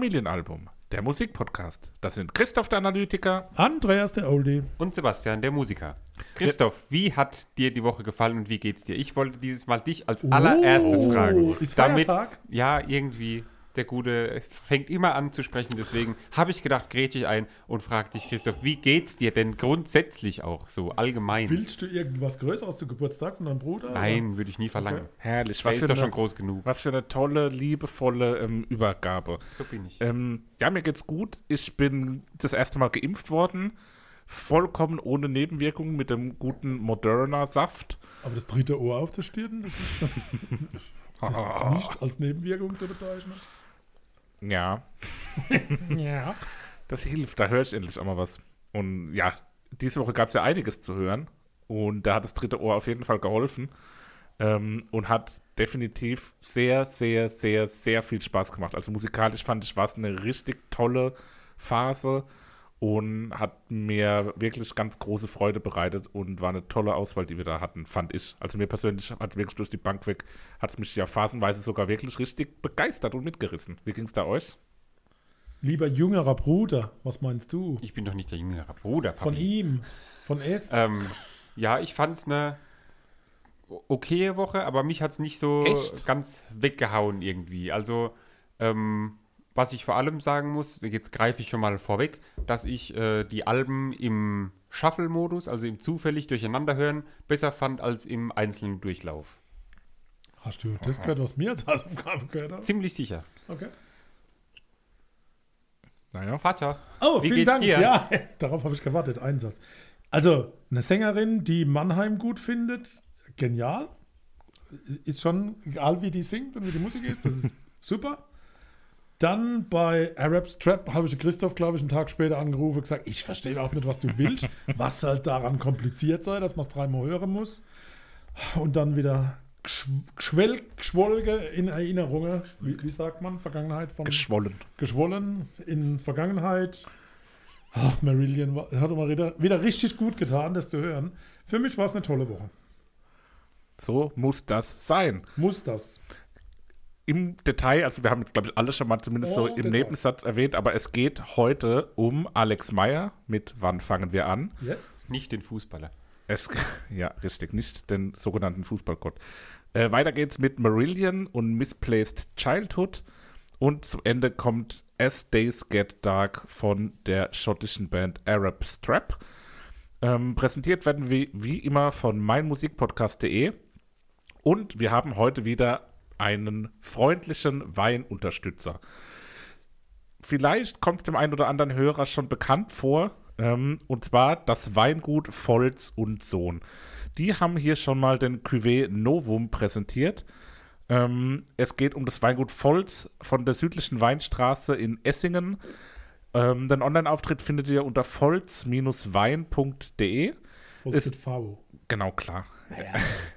Familienalbum, der Musikpodcast. Das sind Christoph der Analytiker. Andreas der Oldie. Und Sebastian, der Musiker. Christoph, wie hat dir die Woche gefallen und wie geht's dir? Ich wollte dieses Mal dich als allererstes Oh, fragen. ist Damit, Feiertag? ja, irgendwie, der Gute fängt immer an zu sprechen. Deswegen habe ich gedacht, grätsch ich ein und frage dich, Christoph, wie geht's dir denn grundsätzlich auch so allgemein? Willst du irgendwas Größeres zum Geburtstag von deinem Bruder? Nein, würde ich nie verlangen. Okay. Herrlich, Er was ist für, doch schon eine, groß genug. was für eine tolle, liebevolle ähm, Übergabe. So bin ich. Ähm, ja, mir geht's gut. Ich bin das erste Mal geimpft worden. Vollkommen ohne Nebenwirkungen mit dem guten Moderna-Saft. Aber das dritte Ohr auf der Stirn, das ist, das ist Ah. nicht als Nebenwirkung zu bezeichnen. Ja, Ja. das hilft. Da höre ich endlich auch mal was. Und ja, diese Woche gab es ja einiges zu hören. Und da hat das dritte Ohr auf jeden Fall geholfen. Ähm, und hat definitiv sehr, sehr, sehr, sehr viel Spaß gemacht. Also musikalisch fand ich, war es eine richtig tolle Phase und hat mir wirklich ganz große Freude bereitet und war eine tolle Auswahl, die wir da hatten, fand ich. Also mir persönlich hat es wirklich durch die Bank weg, hat es mich ja phasenweise sogar wirklich richtig begeistert und mitgerissen. Wie ging es da euch? Lieber jüngerer Bruder, was meinst du? Ich bin doch nicht der jüngere Bruder, Papi. Von ihm, von S. Ähm, ja, ich fand es eine okaye Woche, aber mich hat es nicht so Echt? ganz weggehauen irgendwie. Also, ähm, was ich vor allem sagen muss, jetzt greife ich schon mal vorweg, dass ich äh, die Alben im Shuffle-Modus, also im zufällig durcheinander hören, besser fand als im einzelnen Durchlauf. Hast du das gehört, was mir als Hausaufgabe gehört hat? Ziemlich sicher. Okay. Naja. Vater. Oh, Wie vielen geht's Dank. dir? Ja, darauf habe ich gewartet. Einsatz. Also, eine Sängerin, die Mannheim gut findet, genial. Ist schon, egal wie die singt und wie die Musik ist, das ist super. Dann bei Arabs Trap habe ich Christoph, glaube ich, einen Tag später angerufen und gesagt, ich verstehe überhaupt nicht, was du willst, was halt daran kompliziert sei, dass man es dreimal hören muss. Und dann wieder geschw- geschwell, geschwolge in Erinnerungen, wie, wie sagt man, Vergangenheit von Geschwollen. geschwollen in Vergangenheit. Ach, Marillion war- hat mal wieder, wieder richtig gut getan, das zu hören. Für mich war es eine tolle Woche. So muss das sein. Muss das. Im Detail, also wir haben jetzt, glaube ich, alle schon mal zumindest so Oh, im Detail. Nebensatz erwähnt, aber es geht heute um Alex Meyer mit Wann fangen wir an? Jetzt? Nicht den Fußballer. Es, ja, richtig, nicht den sogenannten Fußballgott. Äh, weiter geht's mit Marillion und Misplaced Childhood. Und zum Ende kommt As Days Get Dark von der schottischen Band Arab Strap. Ähm, präsentiert werden wir wie immer von meinmusikpodcast.de. Und wir haben heute wieder einen freundlichen Weinunterstützer. Vielleicht kommt es dem einen oder anderen Hörer schon bekannt vor. Ähm, und zwar das Weingut Volz und Sohn. Die haben hier schon mal den Cuvée Novum präsentiert. Ähm, es geht um das Weingut Volz von der südlichen Weinstraße in Essingen. Ähm, den Online-Auftritt findet ihr unter volz-wein.de. Ist- mit V. Genau, klar.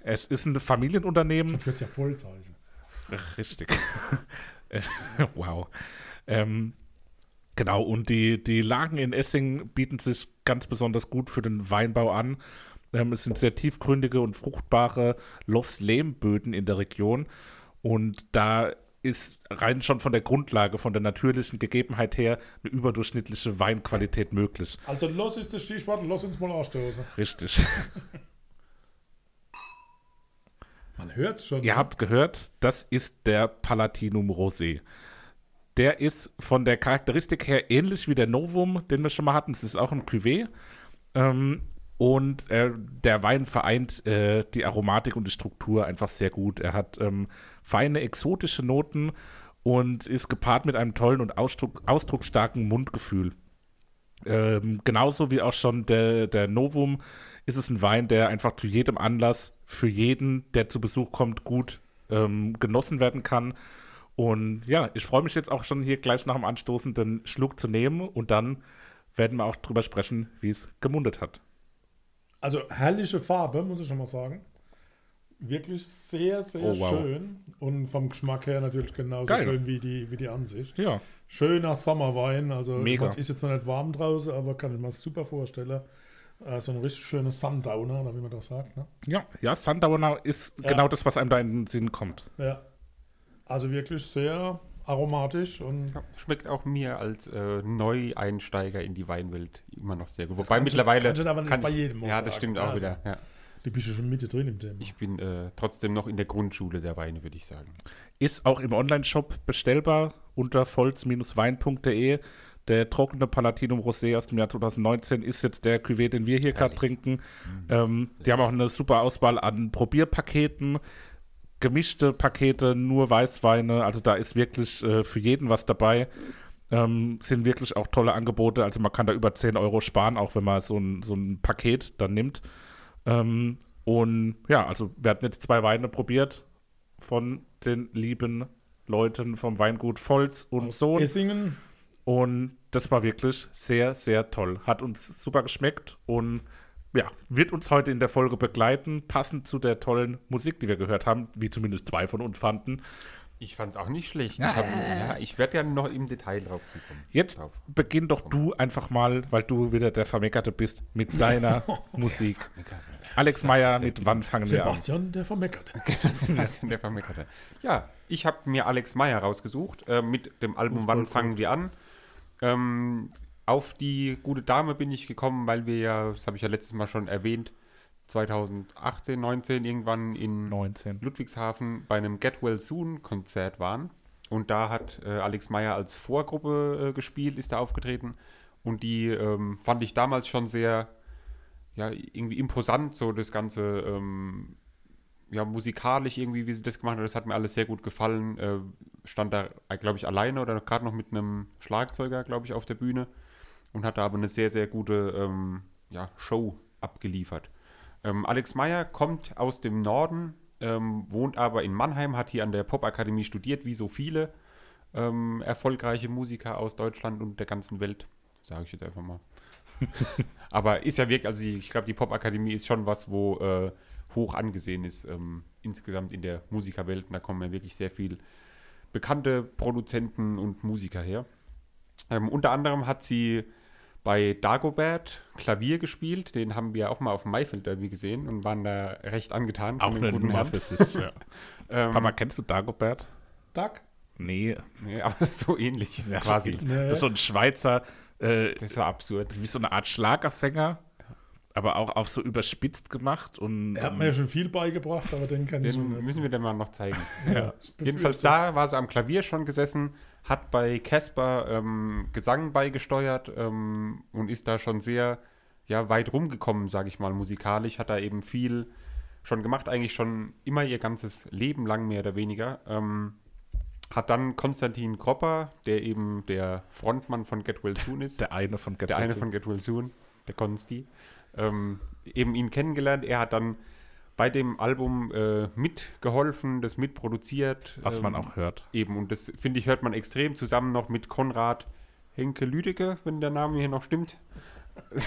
Es ist ein Familienunternehmen. Das wird ja voll heißen. Richtig. Äh, wow. Ähm, genau, und die, die Lagen in Essing bieten sich ganz besonders gut für den Weinbau an. Ähm, es sind sehr tiefgründige und fruchtbare Loss-Lehmböden in der Region. Und da ist rein schon von der Grundlage, von der natürlichen Gegebenheit her, eine überdurchschnittliche Weinqualität möglich. Also los ist das Stichwort, los uns mal anstoßen. Richtig. Man hört schon. Ihr habt gehört, das ist der Palatinum Rosé. Der ist von der Charakteristik her ähnlich wie der Novum, den wir schon mal hatten. Es ist auch ein Cuvée. Ähm, und äh, der Wein vereint äh, die Aromatik und die Struktur einfach sehr gut. Er hat ähm, feine exotische Noten und ist gepaart mit einem tollen und ausdruck, ausdrucksstarken Mundgefühl. Ähm, genauso wie auch schon der, der Novum ist es ein Wein, der einfach zu jedem Anlass für jeden, der zu Besuch kommt, gut ähm, genossen werden kann. Und ja, ich freue mich jetzt auch schon hier gleich nach dem Anstoßen den Schluck zu nehmen und dann werden wir auch drüber sprechen, wie es gemundet hat. Also herrliche Farbe, muss ich schon mal sagen. Wirklich sehr, sehr Oh, wow. schön. Und vom Geschmack her natürlich genauso Geil. schön wie die, wie die Ansicht. Ja, Schöner Sommerwein. Also Mega. es ist jetzt noch nicht warm draußen, aber kann ich mir super vorstellen. Äh, so ein richtig schönes Sundowner, oder wie man das sagt. Ne? ja, ja, Sundowner ist Ja. genau das, was einem da in den Sinn kommt. Ja. Also wirklich sehr aromatisch und Ja, schmeckt auch mir als äh, Neueinsteiger in die Weinwelt immer noch sehr gut. Das Wobei du- mittlerweile. das kannst du aber nicht kann bei ich- jedem Ja, das stimmt auch Also. wieder. Ja. du bist ja schon Mitte drin im Thema. Ich bin äh, trotzdem noch in der Grundschule der Weine, würde ich sagen. Ist auch im Online-Shop bestellbar unter volz-wein.de. Der trockene Palatinum Rosé aus dem Jahr 2019 ist jetzt der Cuvée, den wir hier gerade trinken. Ähm, die haben auch eine super Auswahl an Probierpaketen, gemischte Pakete, nur Weißweine. Also da ist wirklich äh, für jeden was dabei. Ähm, sind wirklich auch tolle Angebote. Also man kann da über 10 Euro sparen, auch wenn man so ein, so ein Paket dann nimmt. Ähm, und ja, also wir hatten jetzt zwei Weine probiert von den lieben Leuten vom Weingut Volz und Sohn. Essingen, Und das war wirklich sehr, sehr toll. Hat uns super geschmeckt und ja, wird uns heute in der Folge begleiten, passend zu der tollen Musik, die wir gehört haben, wie zumindest zwei von uns fanden. Ich fand es auch nicht schlecht. Ich, hab, ja, ich werde ja noch im Detail drauf zukommen. Jetzt Drauf. beginn doch du einfach mal, weil du wieder der Vermeckerte bist, mit deiner Musik. Alex Meyer, mit wann fangen wir an? Sebastian, der vermeckert. Sebastian, der Vermeckerte. Ja, ich habe mir Alex Meyer rausgesucht äh, mit dem Album Wann fangen wir an. Ähm, auf die gute Dame bin ich gekommen, weil wir ja, das habe ich ja letztes Mal schon erwähnt, 2018, 19 irgendwann in 19. Ludwigshafen bei einem Get Well Soon Konzert waren. Und da hat äh, Alex Meyer als Vorgruppe äh, gespielt, ist da aufgetreten. Und die ähm, fand ich damals schon sehr, ja, irgendwie imposant, so das Ganze, ähm, ja, musikalisch irgendwie, wie sie das gemacht hat. Das hat mir alles sehr gut gefallen. Äh, stand da, glaube ich, alleine oder gerade noch mit einem Schlagzeuger, glaube ich, auf der Bühne. Und hat da aber eine sehr, sehr gute ähm, ja, Show abgeliefert. Ähm, Alex Meyer kommt aus dem Norden, ähm, wohnt aber in Mannheim, hat hier an der Popakademie studiert, wie so viele ähm, erfolgreiche Musiker aus Deutschland und der ganzen Welt. Sage ich jetzt einfach mal. aber ist ja wirklich, also ich glaube, die Popakademie ist schon was, wo äh, hoch angesehen ist ähm, insgesamt in der Musikerwelt. Und da kommen ja wirklich sehr viel bekannte Produzenten und Musiker her. Ähm, unter anderem hat sie bei Dagobert Klavier gespielt. Den haben wir auch mal auf dem Maifeld Derby gesehen und waren da recht angetan. Auch eine guten Nummer Herrn. für sich. Ja. Ähm, Papa, kennst du Dagobert? Tag. Nee. nee, aber so ähnlich Ja, quasi. so- Nee. Das ist so ein Schweizer, äh, Das ist so absurd. wie so eine Art Schlagersänger, aber auch auf so überspitzt gemacht. Und, Er hat mir ja schon viel beigebracht, aber den kann ich schon Den nicht. müssen wir dann mal noch zeigen. ja. Jedenfalls da war sie am Klavier schon gesessen, hat bei Casper ähm, Gesang beigesteuert ähm, und ist da schon sehr ja, weit rumgekommen, sage ich mal, musikalisch. Hat da eben viel schon gemacht, eigentlich schon immer ihr ganzes Leben lang mehr oder weniger. Ähm, hat dann Konstantin Kropper, der eben der Frontmann von Get Well Soon ist, Der eine von Get der eine Well Soon. von Get Well Soon, der Konsti, ähm, eben ihn kennengelernt. Er hat dann bei dem Album äh, mitgeholfen, das mitproduziert. Was man ähm, auch hört. Eben, und das finde ich, hört man extrem zusammen noch mit Konrad Henke Lüdecke, wenn der Name hier noch stimmt.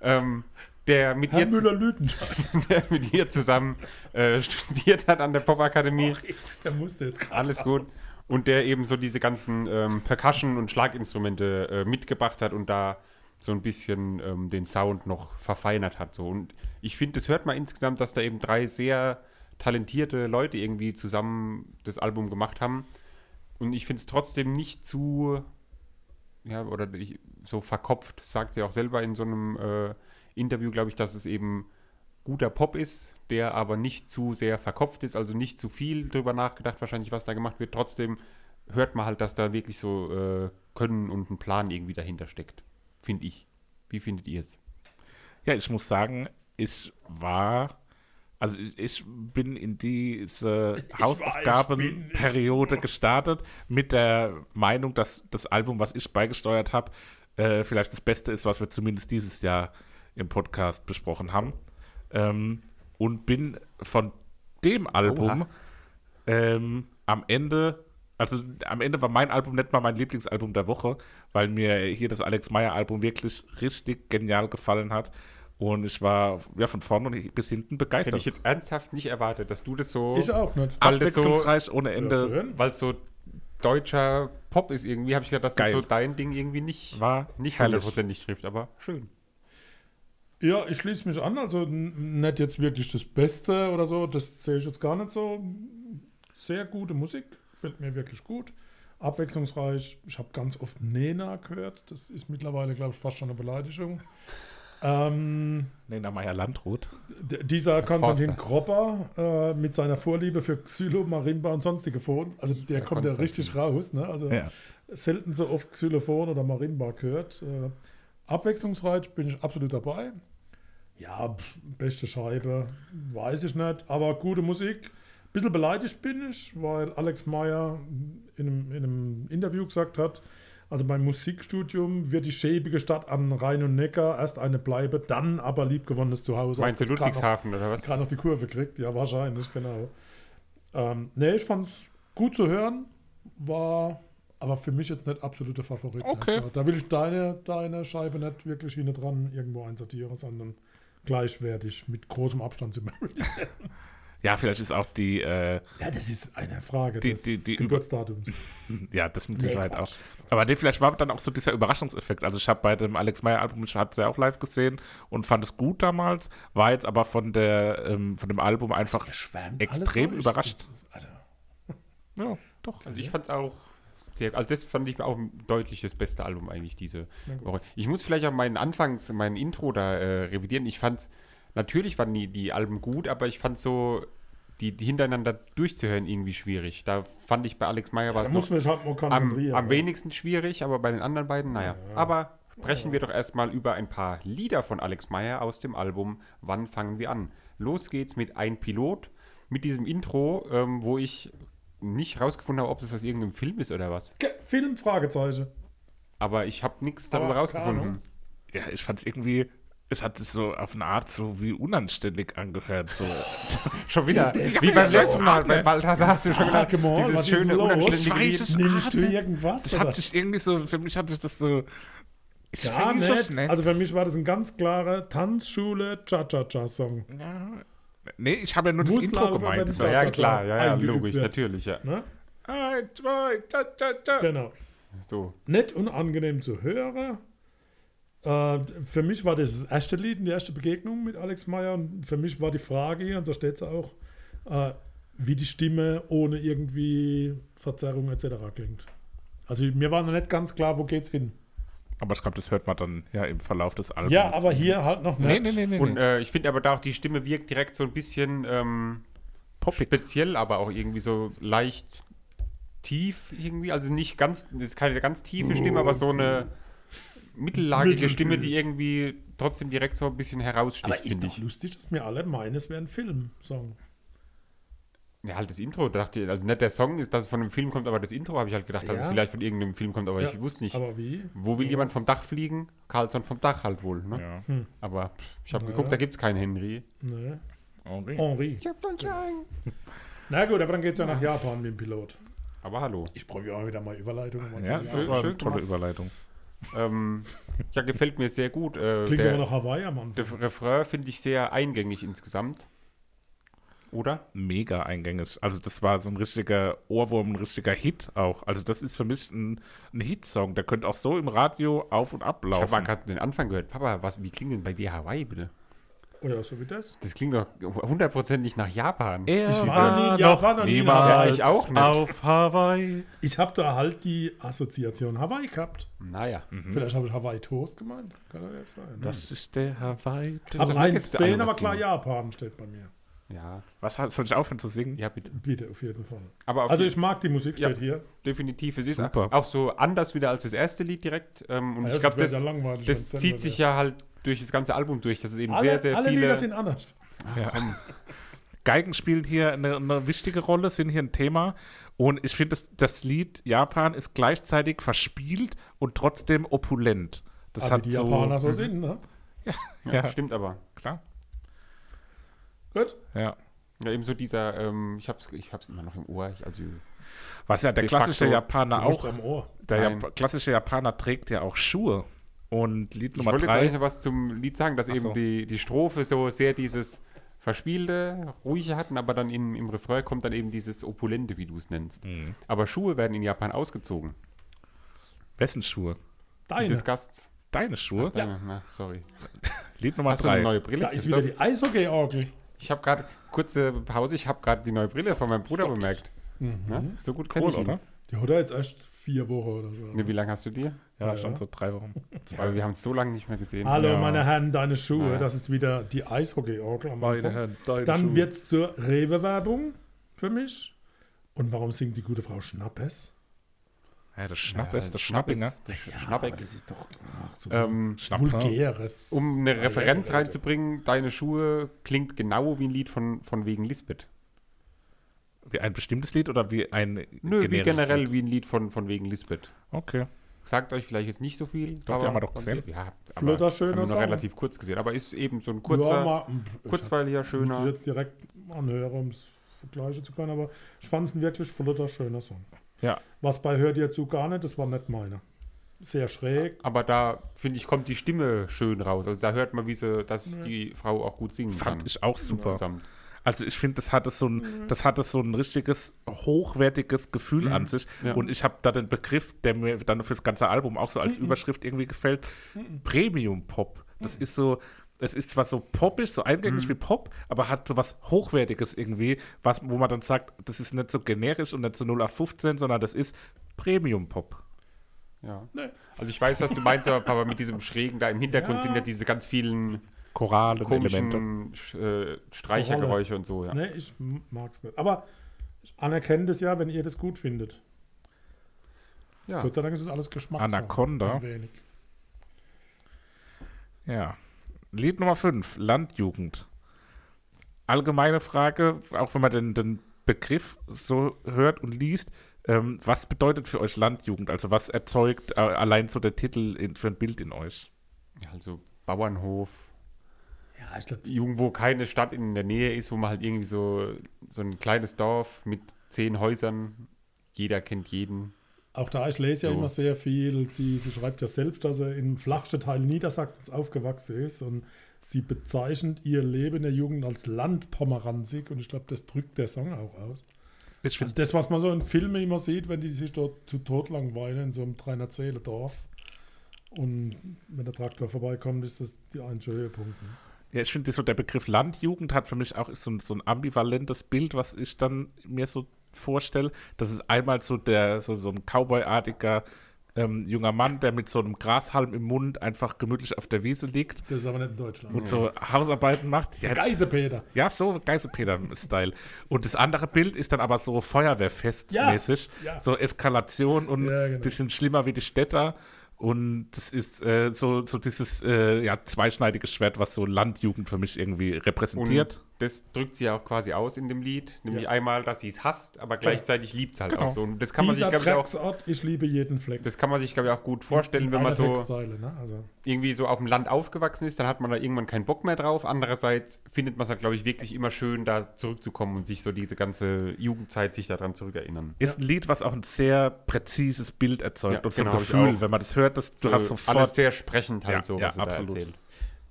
ähm, der mit, ihr, der mit ihr zusammen äh, studiert hat an der Popakademie. Der musste jetzt gerade. Alles gut. Und der eben so diese ganzen ähm, Percussion- und Schlaginstrumente äh, mitgebracht hat und da so ein bisschen ähm, den Sound noch verfeinert hat. So. Und ich finde, das hört man insgesamt, dass da eben drei sehr talentierte Leute irgendwie zusammen das Album gemacht haben. Und ich finde es trotzdem nicht zu, ja, oder ich, so verkopft, sagt sie auch selber in so einem äh, Interview, glaube ich, dass es eben guter Pop ist, der aber nicht zu sehr verkopft ist, also nicht zu viel drüber nachgedacht, wahrscheinlich, was da gemacht wird. Trotzdem hört man halt, dass da wirklich so äh, Können und ein Plan irgendwie dahinter steckt. Finde ich. Wie findet ihr es? Ja, ich muss sagen, ich war, also ich, ich bin in diese Hausaufgabenperiode gestartet mit der Meinung, dass das Album, was ich beigesteuert habe, äh, vielleicht das Beste ist, was wir zumindest dieses Jahr im Podcast besprochen haben. Ähm, und bin von dem Album ähm, am Ende, also am Ende war mein Album nicht mal mein Lieblingsalbum der Woche, weil mir hier das Alex Meyer Album wirklich richtig genial gefallen hat. Und ich war ja von vorne bis hinten Hätte begeistert. ich jetzt ernsthaft nicht erwartet, dass du das so, Ich auch nicht. weil das so, Abwechslungsreich ohne Ende. weil es so deutscher Pop ist irgendwie, habe ich gedacht, dass Geil. das so dein Ding irgendwie nicht, War nicht hundertprozentig trifft, aber schön. Ja, ich schließe mich an. Also nicht jetzt wirklich das Beste oder so. Das sehe ich jetzt gar nicht so. Sehr gute Musik. Fällt mir wirklich gut. Abwechslungsreich. Ich habe ganz oft Nena gehört. Das ist mittlerweile, glaube ich, fast schon eine Beleidigung. Ähm, Nena Meyer Landrut. d- dieser Konstantin Forster. Kropper äh, mit seiner Vorliebe für Xylo, Marimba und sonstige Phon, also der Dieser kommt ja richtig raus. Ne? Also Ja. selten so oft Xylophon oder Marimba gehört. Äh, abwechslungsreich bin ich absolut dabei. Ja, pf, beste Scheibe, weiß ich nicht, aber gute Musik. Bisschen beleidigt bin ich, weil Alex Meyer in einem, in einem Interview gesagt hat, also beim Musikstudium wird die schäbige Stadt an Rhein und Neckar erst eine Bleibe, dann aber liebgewonnenes Zuhause. Meinst du grad noch- Ludwigshafen oder was? gerade noch die Kurve kriegt. Ja, wahrscheinlich, genau. Ähm, nee, ich fand es gut zu hören, war aber für mich jetzt nicht absoluter Favorit. Okay. Da, da will ich deine, deine Scheibe nicht wirklich hinten dran irgendwo einsortieren, sondern gleichwertig, mit großem Abstand zu Marilyn. Ja, vielleicht ist auch die, äh, Ja, das ist eine Frage Die- des die- die Geburtsdatums. ja, das mit Nee, Sicherheit Quatsch. auch. Aber nee, vielleicht war dann auch so dieser Überraschungseffekt. Also ich habe bei dem Alex Meyer Album, ich hatte es ja auch live gesehen und fand es gut damals, war jetzt aber von der, ähm, von dem Album einfach, extrem alles überrascht. Also, ja, doch. Also ich fand es auch sehr, also das fand ich auch deutlich das beste Album eigentlich diese. Woche. Ich muss vielleicht auch meinen Anfangs, mein Intro da äh, revidieren. Ich fand's, natürlich waren die, die Alben gut, aber ich fand so, die, die hintereinander durchzuhören irgendwie schwierig. Da fand ich bei Alex Meyer war da es muss man halt mal am, konzentrieren. am ja. wenigsten schwierig, aber bei den anderen beiden, naja. Aber sprechen wir doch erstmal über ein paar Lieder von Alex Meyer aus dem Album Wann fangen wir an? Los geht's mit Ein Pilot, mit diesem Intro, ähm, wo ich nicht rausgefunden habe, ob das aus irgendeinem Film ist oder was. Film, Fragezeichen. Aber ich habe nichts darüber rausgefunden. Ja, ich fand es irgendwie, es hat sich so auf eine Art so wie unanständig angehört. So. Schon wieder, wie beim letzten Mal, bei Balthasar hast du schon gedacht, was dieses schöne, los? unanständige Ich weiß. Nimmst du irgendwas? Es hat sich irgendwie so, für mich hat sich das so. Ich Ja, es nicht. Also für mich war das ein ganz klarer Tanzschule Cha-Cha-Cha-Song. Ja. Nee, ich habe ja nur das Muslaufen Intro gemeint. Das Ja, das ja, klar, ja, ja, logisch, wird. natürlich, ja. Ne? Ein, zwei, ta, ta, ta. Genau. So. Nett und angenehm zu hören. Äh, für mich war das das erste Lied, die erste Begegnung mit Alex Meyer. Und für mich war die Frage hier, und so steht es auch, äh, wie die Stimme ohne irgendwie Verzerrung etc. klingt. Also mir war noch nicht ganz klar, wo geht's hin. Aber ich glaube, das hört man dann ja im Verlauf des Albums. Ja, aber hier halt noch nicht. nee, nee, nee. Und nee. äh, ich finde aber da auch, die Stimme wirkt direkt so ein bisschen ähm, Poppig. speziell, aber auch irgendwie so leicht tief irgendwie. Also nicht ganz, das ist keine ganz tiefe Stimme, aber so eine mittellagige. Stimme, die irgendwie trotzdem direkt so ein bisschen Aber heraussticht, ist finde doch ich. lustig, dass mir alle meinen, es wäre ein Film-Song. Ja, halt das Intro, dachte ich, also nicht der Song ist, dass es von einem Film kommt, aber das Intro habe ich halt gedacht, dass Ja. es vielleicht von irgendeinem Film kommt, aber Ja, ich wusste nicht. Aber wie? Wo will jemand vom Dach fliegen? Carlson vom Dach halt wohl, ne? Ja. Aber pff, ich habe Ja. geguckt, da gibt es keinen Henry. Nee. Okay. Henri. Na gut, aber dann geht es ja nach Japan mit dem Pilot. Aber hallo. Ich brauche ja auch wieder mal Überleitungen. Ja, Schön- das war eine schön tolle. Überleitung. Ähm, ja, gefällt mir sehr gut. Äh, Klingt der, immer nach Hawaii am Anfang. der Refrain finde ich sehr eingängig insgesamt. Oder? Mega eingängig. Also das war so ein richtiger Ohrwurm, ein richtiger Hit auch. Also das ist für mich ein, ein Hitsong. Der könnte auch so im Radio auf und Ich habe mal ablaufen. gerade den Anfang gehört. Papa, was, wie klingt denn bei dir Hawaii bitte? Oder so wie das. Das klingt doch hundertprozentig nach Japan. Er Ich war nie in Japan, noch nie in niemals. Ja, ich auch nicht. auf Hawaii. Ich habe da halt die Assoziation Hawaii gehabt. Naja. Vielleicht habe ich Hawaii Toast gemeint. Kann ja jetzt sein. Das ist der Hawaii. Das ist aber doch eins jetzt 10, alles aber klar. Japan steht bei mir. Ja, Was soll ich aufhören zu singen? ja, bitte. Bitte, auf jeden Fall. Aber auf Also ich mag die Musik, Ja. steht hier. definitiv. Es ist Super. auch so anders wieder als das erste Lied direkt. Ähm, und Ja, ich das glaube, das, ja langweilig, das zieht sich ja halt durch das ganze Album durch. Das ist eben Alle, sehr, sehr alle viele. Lieder sind anders. Ja. Geigen spielen hier eine, eine wichtige Rolle, sind hier ein Thema. Und ich finde, das, das Lied Japan ist gleichzeitig verspielt und trotzdem opulent. Das Aber hat die so, Japaner so sind, ne? ja, Ja. Stimmt aber. Klar. Gut. Ja. Ja, eben so dieser, ähm, ich hab's, ich hab's immer noch im Ohr. Ich, also, Was ja der De klassische facto, Japaner auch, am Ohr. der. Jap klassische Japaner trägt ja auch Schuhe. Und Lied ich Nummer wollte jetzt eigentlich drei. noch was zum Lied sagen, dass Ach eben so. die, die Strophe so sehr dieses Verspielte, Ruhige hatten, aber dann im, im Refrain kommt dann eben dieses Opulente, wie du es nennst. Mhm. Aber Schuhe werden in Japan ausgezogen. Wessen Schuhe? Die Deine. des Gasts. Deine Schuhe? Deine, na, sorry. Lied Nummer Hast du eine drei. neue Brille? Da ist wieder die Eishockey-Orgel. Ich habe gerade, kurze Pause, ich habe gerade die neue Brille von meinem Bruder bemerkt. Mhm. Ne? So gut kenne Cool, ich ihn. oder? Die hat er jetzt erst vier Wochen oder so. Ne, wie lange hast du dir? Ja, Ja, schon so drei Wochen. Aber wir haben es so lange nicht mehr gesehen. Hallo, Ja. meine Herren, deine Schuhe. Ja. Das ist wieder die Eishockey-Orgel. am Meine. Herren, deine Dann Schuhe. wird es zur Rewe-Werbung für mich. Und warum singt die gute Frau Schnappes? Ja, das Schnapp Ja, ist das Schnappinger. Das Schnappeck. das ist doch ach, so Ähm, vulgäres. um eine Referenz reinzubringen, deine Schuhe klingt genau wie ein Lied von, von wegen Lisbeth. Wie ein bestimmtes Lied oder wie ein Nö, wie generell Lied? wie ein Lied von, von wegen Lisbeth. Okay. Sagt euch vielleicht jetzt nicht so viel. Doch, die haben wir doch gesehen. Ja, Flotter, aber schöner haben wir nur Song. relativ kurz gesehen. Aber ist eben so ein ja, kurzer, mal, ich kurzweiliger, Muss ich schöner. jetzt direkt anhören, um es vergleichen zu können, aber ich fand es ein wirklich flotter, schöner Song. Ja. Was bei Hört ihr zu gar nicht, das war nicht meiner. Sehr schräg. Aber da, finde ich, kommt die Stimme schön raus. Also da hört man, wie sie, dass die Frau auch gut singen Fand kann. ich auch super. Insgesamt. Also ich finde, das hatte so ein, das hatte so ein richtiges hochwertiges Gefühl an sich. Ja. Und ich habe da den Begriff, der mir dann fürs ganze Album auch so als Überschrift irgendwie gefällt, Premium Pop. Das ist so, es ist zwar so poppig, so eingängig wie Pop, aber hat so was Hochwertiges irgendwie, was, wo man dann sagt, das ist nicht so generisch und nicht so 0815, sondern das ist Premium Pop. Ja. Nee. Also ich weiß, was du meinst, aber Papa, mit diesem Schrägen da im Hintergrund Ja. sind ja diese ganz vielen Chorale Elemente. komischen Sch- äh, Streichergeräusche und so, ja. Nee, ich mag es nicht. Aber ich anerkenne das ja, wenn ihr das gut findet. ja. Gott sei Dank ist es alles Geschmackssache. Anaconda. Ein wenig. Ja. Lied Nummer 5, Landjugend. Allgemeine Frage, auch wenn man den, den Begriff so hört und liest, ähm, was bedeutet für euch Landjugend? Also was erzeugt äh, allein so der Titel in, für ein Bild in euch? Also Bauernhof, Ja, ich glaube, irgendwo keine Stadt in der Nähe ist, wo man halt irgendwie so, so ein kleines Dorf mit zehn Häusern, jeder kennt jeden. auch da, ich lese ja So. immer sehr viel. Sie, sie schreibt ja selbst, dass sie im flachsten Teil Niedersachsens aufgewachsen ist und sie bezeichnet ihr Leben in der Jugend als Landpomeranzig und ich glaube, das drückt der Song auch aus. Ich Also das, was man so in Filmen immer sieht, wenn die sich dort zu Tod langweilen in so einem 300 Seele Dorf und wenn der Traktor vorbeikommt, ist das die einzige Höhepunkt. Ne? Ja, ich finde so der Begriff Landjugend hat für mich auch so ein, so ein ambivalentes Bild, was ich dann mir so vorstelle. Das ist einmal so der so, so ein Cowboy-artiger ähm, junger Mann, der mit so einem Grashalm im Mund einfach gemütlich auf der Wiese liegt Das ist aber nicht in Deutschland. und so Hausarbeiten macht. Ja, Geisepeter. ja so Geiselpeter-Style. Und das andere Bild ist dann aber so Feuerwehrfest-mäßig. Ja, ja. So Eskalation und Ja, genau. sind schlimmer wie die Städter. Und das ist äh, so, so dieses äh, ja, zweischneidige Schwert, was so Landjugend für mich irgendwie repräsentiert. Und das drückt sie ja auch quasi aus in dem Lied. Nämlich Ja. einmal, dass sie es hasst, aber gleichzeitig liebt es halt Genau. auch so. Und das kann man sich, Dieser glaube ich, auch, ich liebe jeden Fleck. das kann man sich, glaube ich, auch gut vorstellen, In wenn man so ne? also, irgendwie so auf dem Land aufgewachsen ist, dann hat man da irgendwann keinen Bock mehr drauf. Andererseits findet man es halt, glaube ich, wirklich immer schön, da zurückzukommen und sich so diese ganze Jugendzeit sich daran zurückerinnern. Ist ein Lied, was auch ein sehr präzises Bild erzeugt Ja, und so ein genau, ich Gefühl, wenn man das hört, das, du So, hast sofort. alles sehr sprechend halt Ja, so, ja, was sie absolut. da erzählt.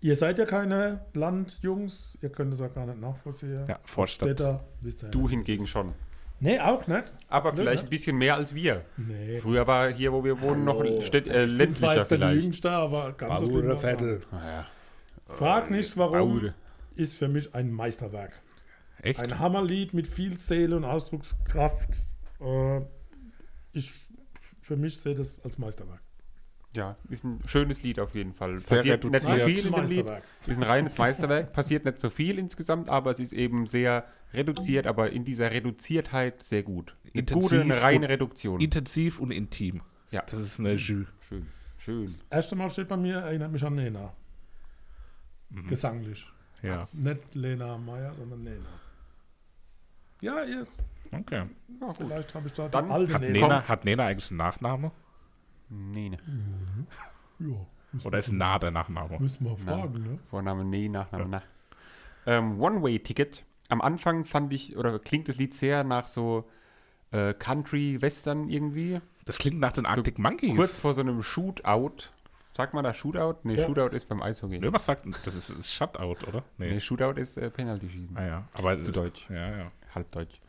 Ihr seid ja keine Landjungs, ihr könnt es auch gar nicht nachvollziehen. ja, Vorstadt. Städter, wisst ihr. Du hingegen schon. Nee, auch nicht. Aber Nö, vielleicht ne? ein bisschen mehr als wir. Nee. Früher war hier, wo wir wohnen, noch. Städt, Also äh, ich bin zwar ländlicher jetzt der vielleicht. Jüngste, aber ganz so schlimm war's nicht. Ah, ja. Frag nicht, warum, Baude. ist für mich ein Meisterwerk. Echt? Ein Hammerlied mit viel Seele und Ausdruckskraft. Äh, ich, für mich sehe das als Meisterwerk. Ja, ist ein schönes Lied auf jeden Fall. Sehr Passiert nicht so reduziert. viel in dem Lied. Ist ein reines Meisterwerk. Passiert nicht so viel insgesamt, aber es ist eben sehr reduziert, aber in dieser Reduziertheit sehr gut. Eine Intensiv gute, eine reine und Reduktion. Intensiv und intim. Ja. Das ist eine Jus. Schön, schön. Erste Mal steht bei mir, erinnert mich an Nena. Mhm. Gesanglich. Ja. Nicht Lena Meyer, sondern Nena. Ja, jetzt. Okay. Ja. Vielleicht habe ich da Dann alte Hat Nena. Nena, hat Nena eigentlich einen Nachname? Nee, ne. Ja, müssen, Oder ist Na der Nachname? müssen wir fragen, ne? Vorname nee, Nachname na. Ähm, One-Way-Ticket. Am Anfang fand ich, oder klingt das Lied sehr nach so äh, Country-Western irgendwie. Das klingt nach den Arctic Monkeys. Kurz vor so einem Shootout. Sagt man da Shootout? Nee, Ja. Shootout ist beim Eishockey. Nö, was sagt das ist, ist Shutout, oder? Nee, Shootout ist äh, Penalty-Schießen. Ah ja, aber Zu Deutsch. Ja, ja. Halbdeutsch.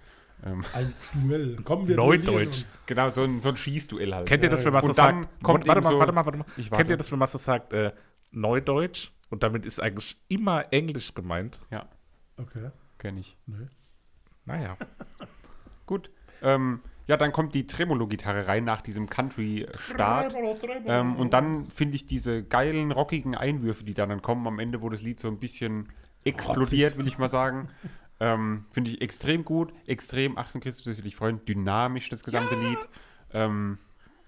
Ähm, Ein Duell. Kommen wir Neudeutsch. genau, so ein, so ein Schießduell halt. Kennt ihr das, wenn man so Und dann sagt? kommt warte mal, so- warte mal, warte mal. Ich Kennt warte. ihr das, wenn man so sagt, äh, Neudeutsch? Und damit ist eigentlich immer Englisch gemeint. Ja, Okay, kenne ich. nee. Naja. Gut. Ähm, Ja, dann kommt die Tremolo-Gitarre rein nach diesem Country-Start. Ähm, und dann finde ich diese geilen, rockigen Einwürfe, die dann, dann kommen am Ende, wo das Lied so ein bisschen explodiert, will ich mal sagen. Ähm, finde ich extrem gut, extrem, Achtung Christus, das will ich freuen, dynamisch das gesamte Lied. Ähm,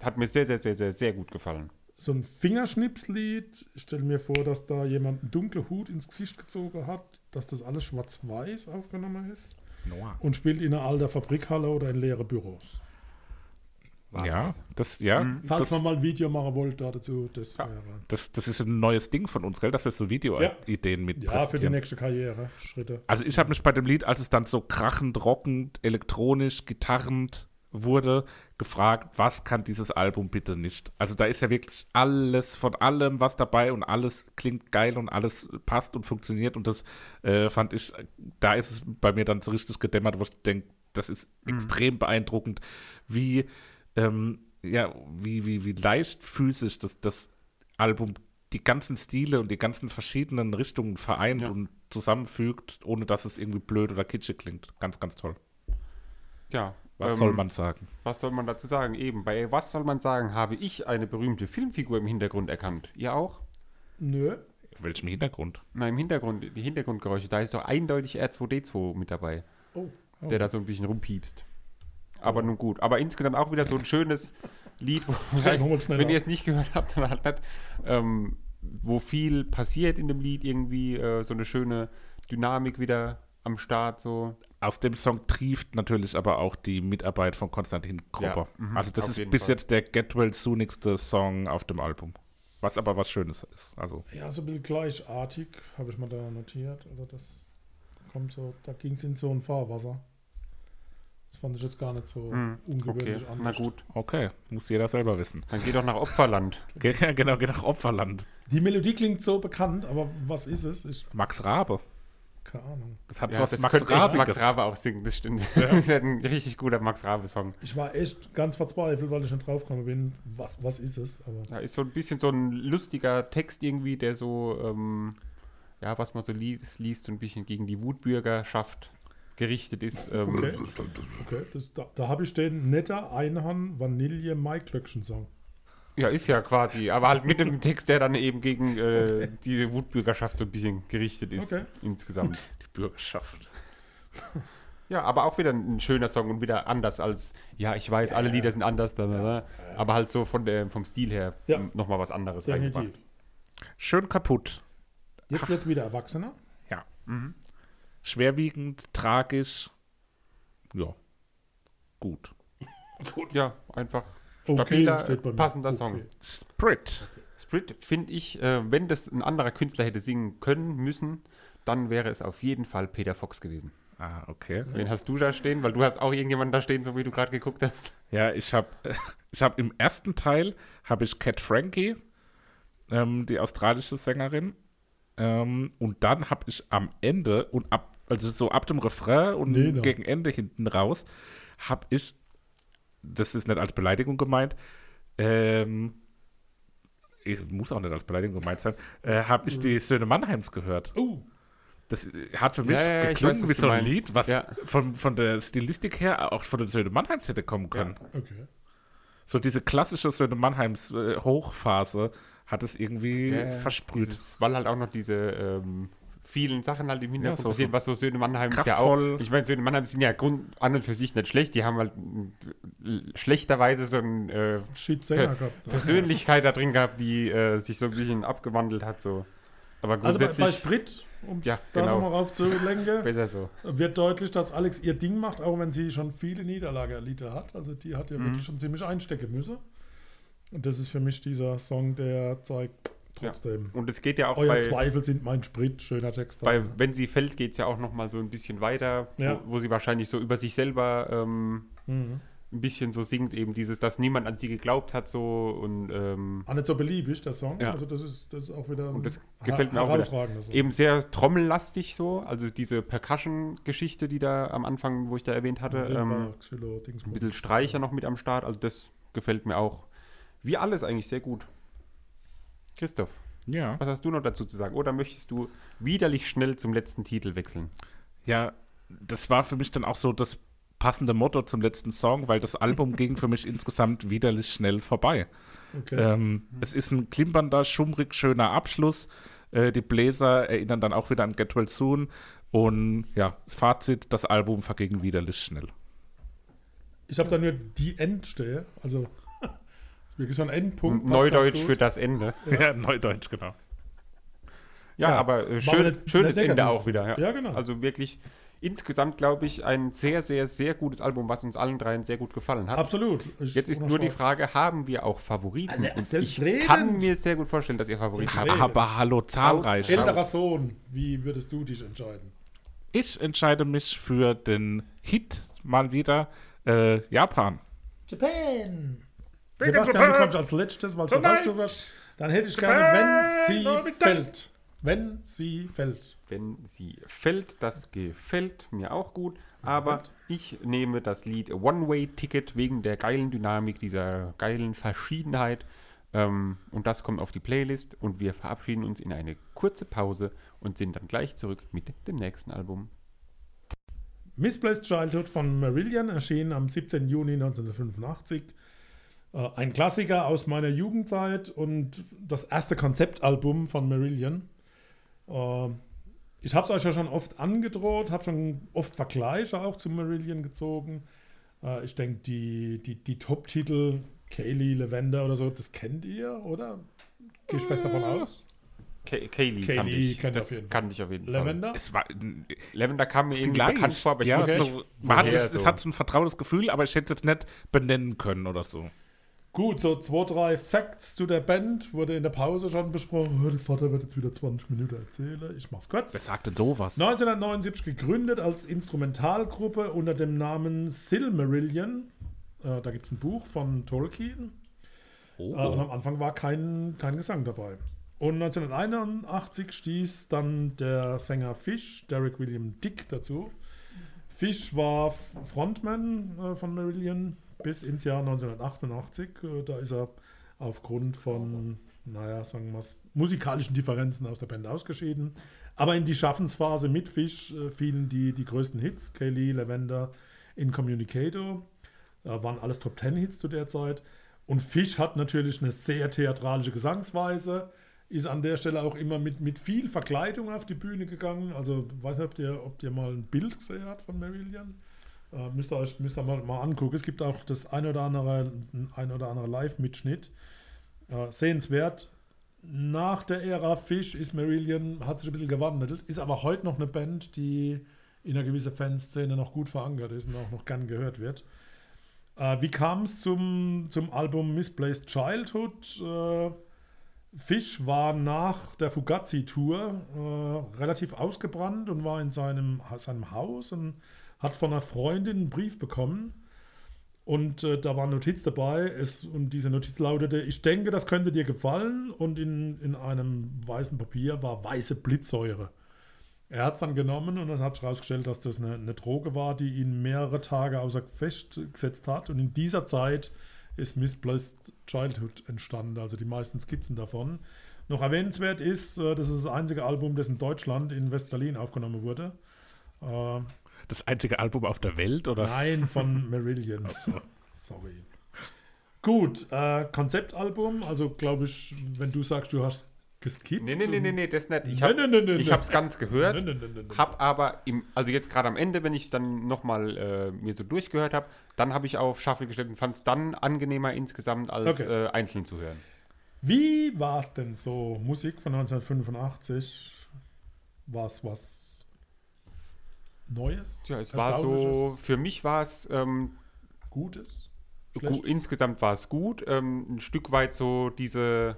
hat mir sehr, sehr, sehr, sehr, sehr gut gefallen. So ein Fingerschnipslied. Ich stelle mir vor, dass da jemand einen dunklen Hut ins Gesicht gezogen hat, dass das alles schwarz-weiß aufgenommen ist Noah. und spielt in einer alten Fabrikhalle oder in leeren Büros. Ja, das, ja, Falls das, man mal ein Video machen wollte dazu, das Ja. wäre. das, das ist ein neues Ding von uns, gell, dass wir so Video-Ideen mit Ja, für die nächste Karriere. Schritte. Also ich habe mich bei dem Lied, als es dann so krachend, rockend, elektronisch, gitarrend wurde, gefragt, was kann dieses Album bitte nicht? Also da ist ja wirklich alles von allem was dabei und alles klingt geil und alles passt und funktioniert und das äh, fand ich, da ist es bei mir dann so richtig gedämmert, wo ich denke, das ist extrem beeindruckend, wie, ähm, ja, wie, wie, wie leicht physisch das, das Album die ganzen Stile und die ganzen verschiedenen Richtungen vereint Ja. und zusammenfügt, ohne dass es irgendwie blöd oder kitschig klingt. Ganz, ganz toll. Ja. Was ähm, soll man sagen? Was soll man dazu sagen? Eben, bei Was soll man sagen, habe ich eine berühmte Filmfigur im Hintergrund erkannt. Ihr auch? Nö. In welchem Hintergrund? Nein, im Hintergrund, die Hintergrundgeräusche, da ist doch eindeutig R2D2 mit dabei, Oh. der da so ein bisschen rumpiepst. Aber nun gut. Aber insgesamt auch wieder so ein schönes Lied, wo, wenn ihr es nicht gehört habt, dann halt nicht, ähm, wo viel passiert in dem Lied irgendwie, äh, so eine schöne Dynamik wieder am Start, so. Aus dem Song trieft natürlich aber auch die Mitarbeit von Konstantin Kropper. Ja, mhm, also das ist bis Fall. jetzt der Get Well Soonigste Song auf dem Album. Was aber was Schönes ist. Also Ja, so ein bisschen gleichartig, habe ich mal da notiert. Also das kommt so, da ging es in so ein Fahrwasser. Das fand ich jetzt gar nicht so Hm, Okay, ungewöhnlich na gut. okay, muss jeder selber wissen. Dann geh doch nach Opferland. Ge genau, geht nach Opferland. Die Melodie klingt so bekannt, aber was ist es? Ich Max Rabe. keine Ahnung. Das hat Ja, was das Max Rabiges. Max Rabe auch singen, das stimmt. Das wäre ein richtig guter Max Rabe-Song. Ich war echt ganz verzweifelt, weil ich nicht draufgekommen bin. Was, was ist es? Aber Da ist so ein bisschen so ein lustiger Text irgendwie, der so, ähm, ja, was man so liest, liest, so ein bisschen gegen die Wutbürgerschaft gerichtet ist. Ähm, okay, okay das, da, da habe ich den netter Einhorn Vanille Maiklöckchen Song. Ja, ist ja quasi, aber halt mit einem Text, der dann eben gegen äh, diese Wutbürgerschaft so ein bisschen gerichtet ist Okay. insgesamt. Die Bürgerschaft. Ja, aber auch wieder ein schöner Song und wieder anders als, ja, ich weiß, alle Lieder sind anders, bla, aber halt so von der, vom Stil her Ja. nochmal was anderes Definitiv. reingebracht. Schön kaputt. Jetzt wird wieder Erwachsener. Ja. Schwerwiegend, tragisch. Ja. Gut. Ja, einfach Okay, stabiler, steht bei mir. passender Okay. Song. Sprit. Sprit finde ich, äh, wenn das ein anderer Künstler hätte singen können, müssen, dann wäre es auf jeden Fall Peter Fox gewesen. Ah, okay. Wen hast du da stehen? Weil du hast auch irgendjemanden da stehen, so wie du gerade geguckt hast. Ja, ich habe ich hab im ersten Teil habe ich Cat Frankie, ähm, die australische Sängerin. Ähm, und dann habe ich am Ende und ab, also so ab dem Refrain und Lena. gegen Ende hinten raus, habe ich, das ist nicht als Beleidigung gemeint, ähm, ich- muss auch nicht als Beleidigung gemeint sein, äh, habe ich die Söhne Mannheims gehört. Oh, Das hat für mich Ja, ja, geklungen weiß, wie so ein. Lied, was Ja. von, von der Stilistik her auch von den Söhne Mannheims hätte kommen können. okay. So diese klassische Söhne Mannheims äh, Hochphase hat es irgendwie versprüht. Dieses, weil halt auch noch diese ähm, vielen Sachen halt im Hintergrund Ja, so- passieren, so was so Söhne Mannheim ja kraftvoll. auch. Ich meine, Söhne Mannheim sind ja Grund an und für sich nicht schlecht. Die haben halt schlechterweise so eine äh, Per- gehabt. Persönlichkeit da drin gehabt, die äh, sich so ein bisschen abgewandelt hat. So. Aber Also bei, bei grundsätzlich Sprit, um Ja, da genau. nochmal raufzulenken, besser so. wird deutlich, dass Alex ihr Ding macht, auch wenn sie schon viele Niederlage erlitten hat. Also die hat Mhm. ja wirklich schon ziemlich einstecken müssen. Und das ist für mich dieser Song, der zeigt trotzdem. Und es geht ja auch Euer bei, Zweifel sind mein Sprit, schöner Text. bei Wenn sie fällt, geht es ja auch noch mal so ein bisschen weiter, Ja. wo, wo sie wahrscheinlich so über sich selber ähm, mhm. ein bisschen so singt, eben dieses, dass niemand an sie geglaubt hat, so und ähm, Auch nicht so beliebig, der Song. Ja. Also das ist, das ist auch wieder Und das ein gefällt mir auch wieder. eben sehr trommellastig so, also diese Percussion-Geschichte, die da am Anfang, wo ich da erwähnt hatte, ähm, Xylo, ein bisschen Streicher noch mit am Start, also das gefällt mir auch wie alles eigentlich sehr gut. Christoph, Ja. was hast du noch dazu zu sagen? Oder möchtest du widerlich schnell zum letzten Titel wechseln? Ja, das war für mich dann auch so das passende Motto zum letzten Song, weil das Album ging für mich insgesamt widerlich schnell vorbei. Okay. Ähm, es ist ein klimpernder, schummrig, schöner Abschluss. Äh, die Bläser erinnern dann auch wieder an Get Well Soon. Und ja, Fazit, das Album verging widerlich schnell. Ich habe da nur die Endstehe, also wirklich so ein Endpunkt. Neudeutsch für das Ende. Ja, Neudeutsch, genau. Ja, Ja, aber äh, schön, nicht- schönes nicht Ende auch wieder. Ja, genau. Also wirklich insgesamt, glaube ich, ein sehr, sehr, sehr gutes Album, was uns allen dreien sehr gut gefallen hat. Absolut. Ich Jetzt ist nur die. Frage, haben wir auch Favoriten? Und ich kann mir sehr gut vorstellen, dass ihr Favoriten habt. Aber hallo, zahlreich. Älterer Sohn, wie würdest du dich entscheiden? Ich entscheide mich für den Hit mal wieder äh, Japan. Japan. Sebastian, du kommst als letztes, weil es so weißt du was. Dann hätte ich gerne, wenn sie fällt. Wenn sie fällt. Wenn sie fällt, das gefällt mir auch gut. Aber ich nehme das Lied One-Way-Ticket wegen der geilen Dynamik, dieser geilen Verschiedenheit. Ähm, und das kommt auf die Playlist und wir verabschieden uns in eine kurze Pause und sind dann gleich zurück mit dem nächsten Album. Misplaced Childhood von Marillion erschien am 17. Juni 1985. Äh, Ein Klassiker aus meiner Jugendzeit und das erste Konzeptalbum von Marillion. Äh, Ich habe es euch ja schon oft angedroht, habe schon oft Vergleiche auch zu Marillion gezogen. Äh, Ich denke, die, die, die Top-Titel, Kaylee, Lavender oder so, das kennt ihr, oder? Gehe ich fest davon aus? Kay Kaylee, Kaylee kannte ich. kennt das auf jeden Fall. kannte ich auf jeden Fall. Lavender? Es war Lavender kam mir irgendwie vielleicht, bekannt vor, aber ich ja, wusste so, man hat, es, es hat so ein vertrautes Gefühl, aber ich hätte es jetzt nicht benennen können oder so. Gut, so zwei, drei Facts zu der Band wurde in der Pause schon besprochen. Oh, der Vater wird jetzt wieder 20 Minuten erzählen. Ich mach's kurz. Wer sagt denn sowas? 1979 gegründet als Instrumentalgruppe unter dem Namen Silmarillion. Äh, da gibt es ein Buch von Tolkien. Oh. Äh, und am Anfang war kein, kein Gesang dabei. Und 1981 stieß dann der Sänger Fish, Derek William Dick, dazu. Fish war Frontman äh, von Marillion bis ins Jahr 1988. Äh, da ist er aufgrund von, naja, sagen wir musikalischen Differenzen aus der Band ausgeschieden. Aber in die Schaffensphase mit Fish äh, fielen die, die größten Hits. Kaylee, Lavender, Incommunicato. Äh, waren alles Top Ten Hits zu der Zeit. Und Fish hat natürlich eine sehr theatralische Gesangsweise, ist an der Stelle auch immer mit, mit viel Verkleidung auf die Bühne gegangen. Also, weiß nicht, ob ihr, ob ihr mal ein Bild gesehen habt von Marillion. Äh, müsst ihr euch müsst ihr mal, mal angucken. Es gibt auch das ein oder andere, ein oder andere Live-Mitschnitt. Äh, sehenswert. Nach der Ära Fish ist Marillion, hat sich ein bisschen gewandelt, ist aber heute noch eine Band, die in einer gewissen Fanszene noch gut verankert ist und auch noch gern gehört wird. Äh, wie kam es zum, zum Album Misplaced Childhood? Äh, Fish war nach der Fugazi-Tour äh, relativ ausgebrannt und war in seinem, seinem Haus und hat von einer Freundin einen Brief bekommen. Und äh, da war eine Notiz dabei. Es, und diese Notiz lautete: Ich denke, das könnte dir gefallen. Und in, in einem weißen Papier war weiße Blitzsäure. Er hat es dann genommen und dann hat sich herausgestellt, dass das eine, eine Droge war, die ihn mehrere Tage außer Gefecht gesetzt hat. Und in dieser Zeit ist Misplaced Childhood entstanden, also die meisten Skizzen davon. Noch erwähnenswert ist, äh, das ist das einzige Album, das in Deutschland, in West-Berlin aufgenommen wurde. Das einzige Album auf der Welt, oder? Nein, von Marillion. Sorry. Gut, äh, Konzeptalbum, also glaube ich, wenn du sagst, du hast geskippt. Nee, nee, nee, nee, nee, das nicht. Ich habe nee, nee, nee, nee. hab's ganz gehört. Nee, nee, nee, nee, nee. Hab aber, im, also jetzt gerade am Ende, wenn ich es dann nochmal äh, mir so durchgehört habe, dann habe ich auf Shuffle gestellt und fand es dann angenehmer insgesamt als Okay. äh, einzeln zu hören. Wie war es denn so? Musik von 1985? War es was Neues? Ja, es war so, für mich war es, ähm, Gutes? gu insgesamt war es gut. Ähm, ein Stück weit so diese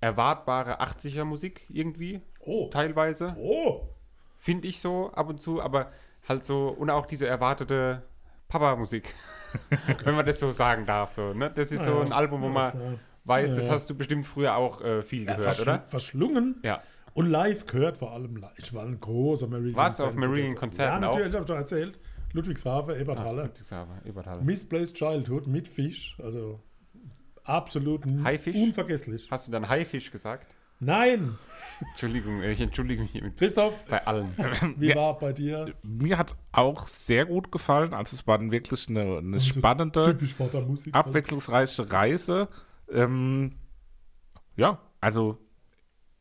erwartbare 80er Musik irgendwie, Oh. teilweise. Oh. Finde ich so ab und zu, aber halt so, und auch diese erwartete Papa-Musik, wenn man das so sagen darf. So, ne? Das ist so Naja, ein Album, wo man klar. weiß, das Ja. hast du bestimmt früher auch äh, viel Ja, gehört, verschl oder? Verschlungen Ja. Und live gehört vor allem live. Ich war ein großer Marillion. Warst du auf Zeit. Ja, natürlich, habe ich doch erzählt. Ludwigshafen, Eberthalle. Ludwigshafen, Eberthalle. Misplaced Childhood mit Fisch. Also absolut Haifisch? unvergesslich. Hast du dann Haifisch gesagt? Nein! Entschuldigung, ich entschuldige mich mit Christoph, bei allen. wie Ja. war bei dir? Mir hat auch sehr gut gefallen. Also es war wirklich eine, eine spannende, Typisch Vatermusik. abwechslungsreiche Reise. Ähm, ja, also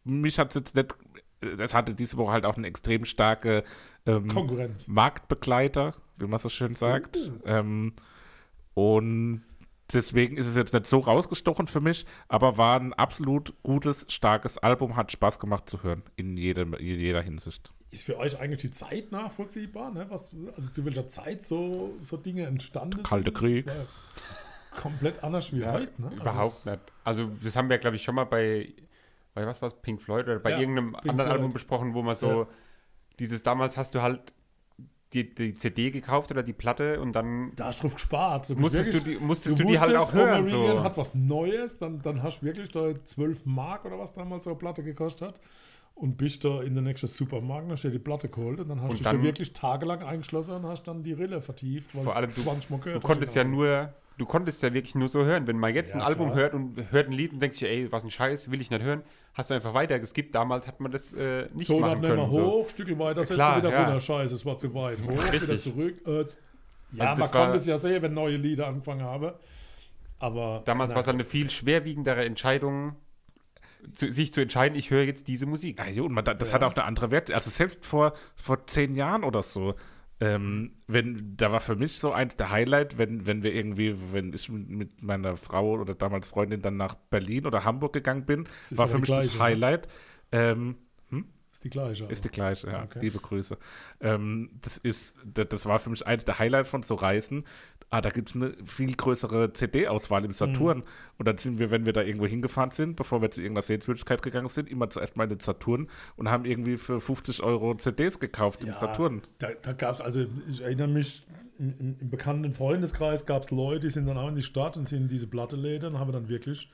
mich hat es jetzt nicht, es hatte diese Woche halt auch eine extrem starke ähm, Konkurrenz. Marktbegleiter, wie man so schön sagt. Ähm, und deswegen ist es jetzt nicht so rausgestochen für mich, aber war ein absolut gutes, starkes Album, hat Spaß gemacht zu hören, in, jedem, in jeder Hinsicht. Ist für euch eigentlich die Zeit nachvollziehbar? Ne? Was, also zu welcher Zeit so, so Dinge entstanden Kalte sind? Krieg. Das war komplett anders wie Ja, heute. Ne? Also, Überhaupt nicht. Also, das haben wir, glaube ich, schon mal bei, bei was war's, Pink Floyd oder bei Ja, irgendeinem Pink anderen Floyd. Album besprochen, wo man so, Ja. dieses damals hast du halt die, die CD gekauft oder die Platte und dann da hast du drauf gespart. bist musstest, du wirklich- die, musstest du die halt auch hören. So. hat was Neues, dann, dann hast du wirklich da 12 Mark oder was damals so eine Platte gekostet hat. Und bist da in den nächsten Supermarkt, hast dir die Platte geholt und dann hast Und du dich dann- da wirklich tagelang eingeschlossen und hast dann die Rille vertieft. weil Vor es allem, du, 20 Mal du konntest hast. ja nur, du konntest ja wirklich nur so hören. Wenn man jetzt Ja, ein Album klar. hört und hört ein Lied und denkst dir, ey, was ein Scheiß, will ich nicht hören, hast du einfach weiter geskippt. Damals hat man das äh, nicht Ton machen können. So. hoch, Stückel weiter, setze Klar, wieder ja. runter. Scheiße, es war zu weit. Hoch, wieder Richtig. zurück. Äh, ja, Also man konnte es ja sehen, wenn neue Lieder angefangen haben. Aber Damals war es eine viel schwerwiegendere Entscheidung, zu, sich zu entscheiden, ich höre jetzt diese Musik. Ja, und man, da- das Ja. hat auch eine andere Wert. Also selbst vor, vor zehn Jahren oder so, ähm, wenn, da war für mich so eins der Highlight, wenn, wenn wir irgendwie, wenn ich mit- meiner Frau oder damals Freundin dann nach Berlin oder Hamburg gegangen bin, war aber für mich das gleiche, ne? Highlight. Ähm, ist die gleiche. ist die gleiche, ja. Okay. Liebe Grüße. Ähm, das ist, das, das war für mich eins der Highlights von so Reisen. Ah, da gibt es eine viel größere CD-Auswahl im Saturn. Und dann sind wir, wenn wir da irgendwo hingefahren sind, bevor wir zu irgendeiner Sehenswürdigkeit gegangen sind, immer zuerst mal in den Saturn und haben irgendwie für 50 Euro CDs gekauft im Ja, Saturn. Da, da gab es, also ich erinnere mich, im, im, im bekannten Freundeskreis gab es Leute, die sind dann auch in die Stadt und sind in diese Platteläden und haben dann wirklich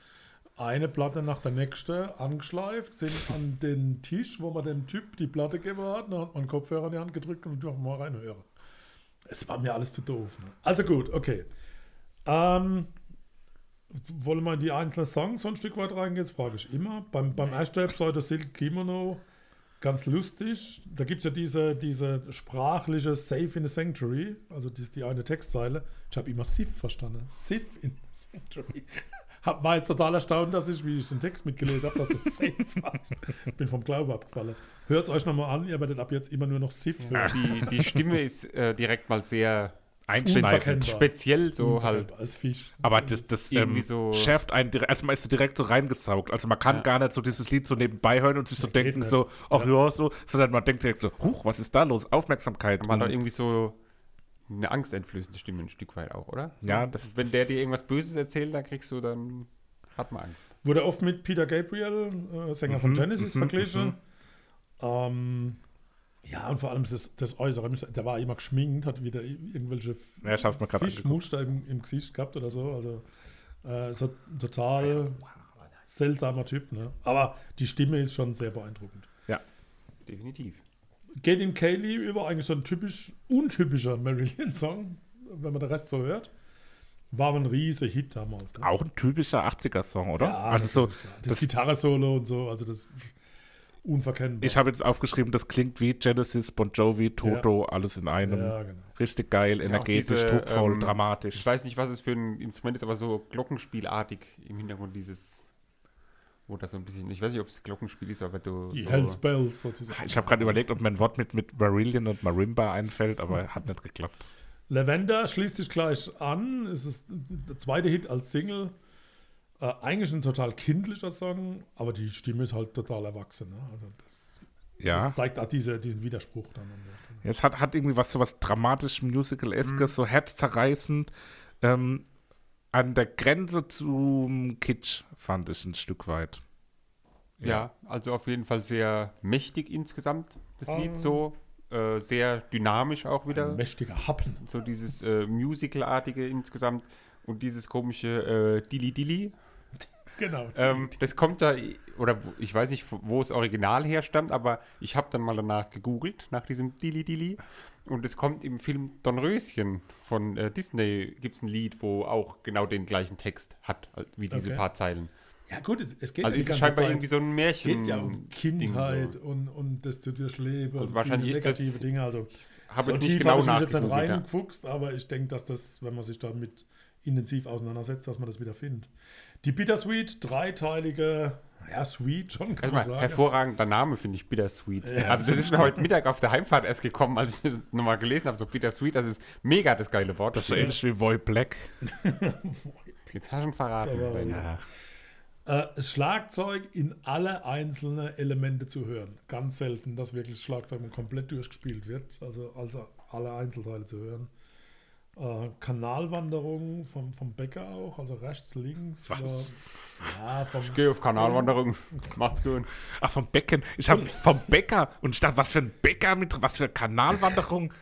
eine Platte nach der nächsten angeschleift, sind an den Tisch, wo man dem Typ die Platte gegeben hat, den Kopfhörer in die Hand gedrückt und mal reinhören. Es war mir alles zu doof. Ne? Also gut, okay. Ähm, wollen wir in die einzelnen Songs so ein Stück weit reingehen? Das frage ich immer. Beim, beim ersten Pseudo Silk Kimono ganz lustig. Da gibt es ja diese, diese sprachliche Safe in the Sanctuary, also die, die eine Textzeile. Ich habe immer Sif verstanden. Sif in the Sanctuary. Hab, war jetzt total erstaunt, dass ich, wie ich den Text mitgelesen habe, dass es Safe heißt. Bin vom Glauben abgefallen. Hört es euch nochmal an, ihr werdet ab jetzt immer nur noch Sif hören. Die, die Stimme ist äh, direkt mal sehr Einschneidend. Speziell, so halt. Als Fisch. Aber das, das Irgendwie ähm, so- schärft einen direkt, also man ist so direkt so reingesaugt. Also man kann Ja. gar nicht so dieses Lied so nebenbei hören und sich so Ja, denken, so, ach ja. so, sondern man denkt direkt so, huch, was ist da los? Aufmerksamkeit. Man hat irgendwie so eine angsteinflößende Stimme ein Stück weit auch, oder? Ja, das- Wenn der dir irgendwas Böses erzählt, dann kriegst du dann hat man Angst. Wurde oft mit Peter Gabriel, äh, Sänger von Mhm, Genesis, mhm, verglichen. Ähm, ja, und vor allem das, das Äußere. Der war immer geschminkt, hat wieder irgendwelche Ja, Fischmuster im, im Gesicht gehabt oder so. Also äh, so total seltsamer Typ. Ne? Aber die Stimme ist schon sehr beeindruckend. Definitiv. Geht in Kaylee über eigentlich so ein typisch untypischer Marillion-Song, wenn man den Rest so hört. War ein riese Hit damals. Ne? Auch ein typischer 80er-Song, oder? Ja, also so, klar. das, das- Gitarre-Solo und so, also das unverkennbar. ich habe jetzt aufgeschrieben, das klingt wie Genesis, Bon Jovi, Toto, alles in einem. ja, genau. Richtig geil, energetisch, druckvoll, ähm, dramatisch. Ich weiß nicht, was es für ein Instrument ist, aber so glockenspielartig im Hintergrund dieses, wo das so ein bisschen, ich weiß nicht, ob es Glockenspiel ist, aber du Die so, Hells Bells sozusagen. Ich habe gerade überlegt, ob mir ein Wort mit, mit Marillion und Marimba einfällt, aber hat nicht geklappt. Lavender schließt sich gleich an. Es ist der zweite Hit als Single. Äh, eigentlich ein total kindlicher Song, aber die Stimme ist halt total erwachsen. Ne? Also das, Ja, das zeigt auch diese, diesen Widerspruch dann. es hat, hat irgendwie was so was dramatisch Musical-eskes, so herzzerreißend. Ähm, an der Grenze zum Kitsch fand ich ein Stück weit. ja. also auf jeden Fall sehr mächtig insgesamt, das Ah. Lied so, äh, sehr dynamisch auch wieder. Ein mächtiger Happen. so dieses äh, Musical-artige insgesamt und dieses komische äh, Dilly Dilly. Genau. Ähm, das kommt da, oder ich weiß nicht, wo es original herstammt, aber ich habe dann mal danach gegoogelt, nach diesem Dilly Dilly. Und es kommt im Film Dornröschen von äh, Disney, gibt es ein Lied, wo auch genau den gleichen Text hat, wie diese Okay. paar Zeilen. Ja, gut, es, es geht Also ja ist es scheinbar Zeit. irgendwie so ein Es Märchen. geht ja um Kindheit so. und, und das zu durchleben Und und wahrscheinlich ist das- negative Dinge. Also Habe so tief genau habe ich mich jetzt nicht reingefuchst, aber ich denke, dass das, wenn man sich damit intensiv auseinandersetzt, dass man das wieder findet. Die Bittersweet, dreiteilige, ja, Sweet schon, kann man Erstmal, sagen. hervorragender Name, finde ich, Bittersweet. Ja. Also das ist mir heute Mittag auf der Heimfahrt erst gekommen, als ich das nochmal gelesen habe, so Bittersweet, das ist mega das geile Wort. Das ist wie Voy Black. Jetzt hast du schon verraten. Ja. Äh, das Schlagzeug in alle einzelnen Elemente zu hören. Ganz selten, dass wirklich das Schlagzeug komplett durchgespielt wird, also, also alle Einzelteile zu hören. Äh, Kanalwanderung vom, vom Bäcker auch, also rechts, links. Was? Oder, ja, vom, Ich gehe auf Kanalwanderung. Macht's gut. Ach, vom Becken. Ich habe vom Bäcker und ich dachte, was für ein Bäcker mit, was für eine Kanalwanderung.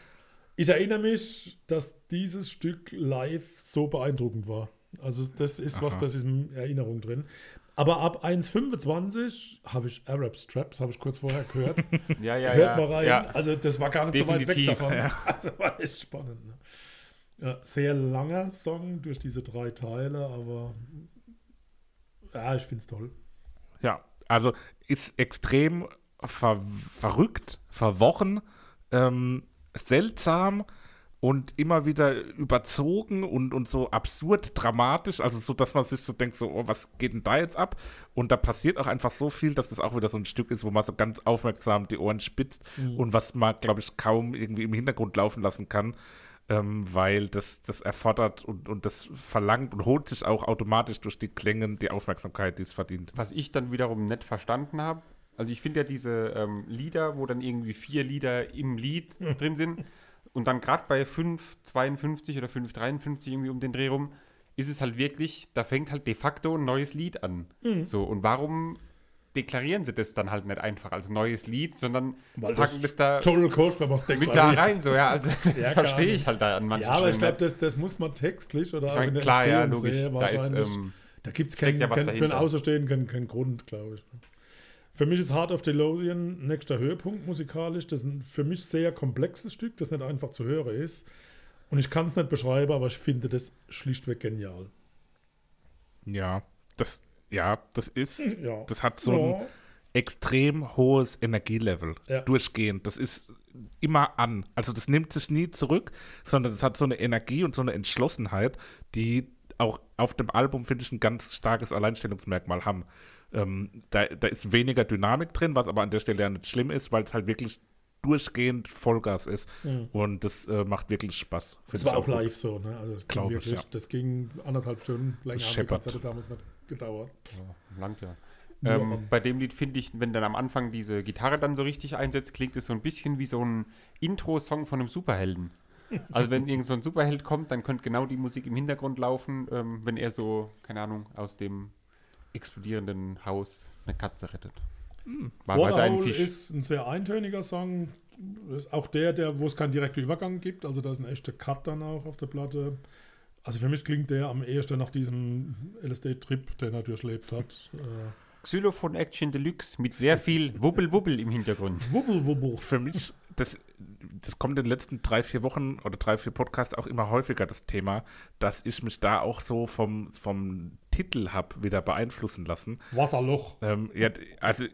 Ich erinnere mich, dass dieses Stück live so beeindruckend war. Also das ist was, Aha. das ist in Erinnerung drin. Aber ab 1,25 habe ich Arab Straps, habe ich kurz vorher gehört. Ja, ja, Hört ja. mal rein. ja. Also das war gar nicht so weit weg Definitiv, davon. ja. Also war echt spannend. Ne? Ja, sehr langer Song durch diese drei Teile, aber ja, ich finde es toll. Ja, also ist extrem ver verrückt, verworren, ähm, seltsam und immer wieder überzogen und, und so absurd dramatisch, also so, dass man sich so denkt, so, oh, was geht denn da jetzt ab? Und da passiert auch einfach so viel, dass es auch wieder so ein Stück ist, wo man so ganz aufmerksam die Ohren spitzt und was man, glaube ich, kaum irgendwie im Hintergrund laufen lassen kann, ähm, weil das, das erfordert und, und das verlangt und holt sich auch automatisch durch die Klänge die Aufmerksamkeit, die es verdient. Was ich dann wiederum nicht verstanden habe, also ich finde ja diese ähm, Lieder, wo dann irgendwie vier Lieder im Lied drin sind und dann gerade bei 5,52 oder 5,53 irgendwie um den Dreh rum, ist es halt wirklich, da fängt halt de facto ein neues Lied an. So, und warum deklarieren sie das dann halt nicht einfach als neues Lied, sondern Weil packen das, da Total Coach, wenn es mit da rein, so, ja, also das Ja, verstehe ich halt da an manchen Ja, aber ich glaube, nicht. das, das muss man textlich oder Ich auch mein, in der klar, ja, logisch, sehen, da ist, wahrscheinlich. ähm, Da gibt es steckt kein, ja was kein, für ein dahinter. Außerstehen keinen kein Grund, glaube ich. Für mich ist Heart of Delosian nächster Höhepunkt musikalisch. Das ist ein für mich sehr komplexes Stück, das nicht einfach zu hören ist. Und ich kann es nicht beschreiben, aber ich finde das schlichtweg genial. Ja, das, ja, das ist, Ja. das hat so ein extrem hohes Energielevel Ja. durchgehend. Das ist immer an. Also das nimmt sich nie zurück, sondern das hat so eine Energie und so eine Entschlossenheit, die auch auf dem Album, finde ich, ein ganz starkes Alleinstellungsmerkmal haben. Ähm, da, da ist weniger Dynamik drin, was aber an der Stelle ja nicht schlimm ist, weil es halt wirklich durchgehend Vollgas ist. Und das äh, macht wirklich Spaß. Das war ich auch live so, ne? Also es ging Glaub ich, wirklich, ja. das ging anderthalb Stunden länger. Das haben scheppert. Konzerte damals nicht gedauert. Ja. Nur Ähm, an. bei dem Lied finde ich, wenn dann am Anfang diese Gitarre dann so richtig einsetzt, klingt es so ein bisschen wie so ein Intro-Song von einem Superhelden. Also wenn irgend so ein Superheld kommt, dann könnte genau die Musik im Hintergrund laufen, ähm, wenn er so, keine Ahnung, aus dem explodierenden Haus eine Katze rettet. Waterhole Fisch. ist ein sehr eintöniger Song. Ist auch der, der, wo es keinen direkten Übergang gibt. Also da ist ein echter Cut dann auch auf der Platte. Also für mich klingt der am ehesten nach diesem LSD-Trip, den er durchlebt hat. Äh, Xylophon Action Deluxe mit sehr viel Wubbel-Wubbel im Hintergrund. wubbel, wubbel. für mich, das, das kommt in den letzten drei, vier Wochen oder drei, vier Podcasts auch immer häufiger das Thema, dass ich mich da auch so vom, vom Titel habe wieder beeinflussen lassen. Wasserloch. Ähm, ja, also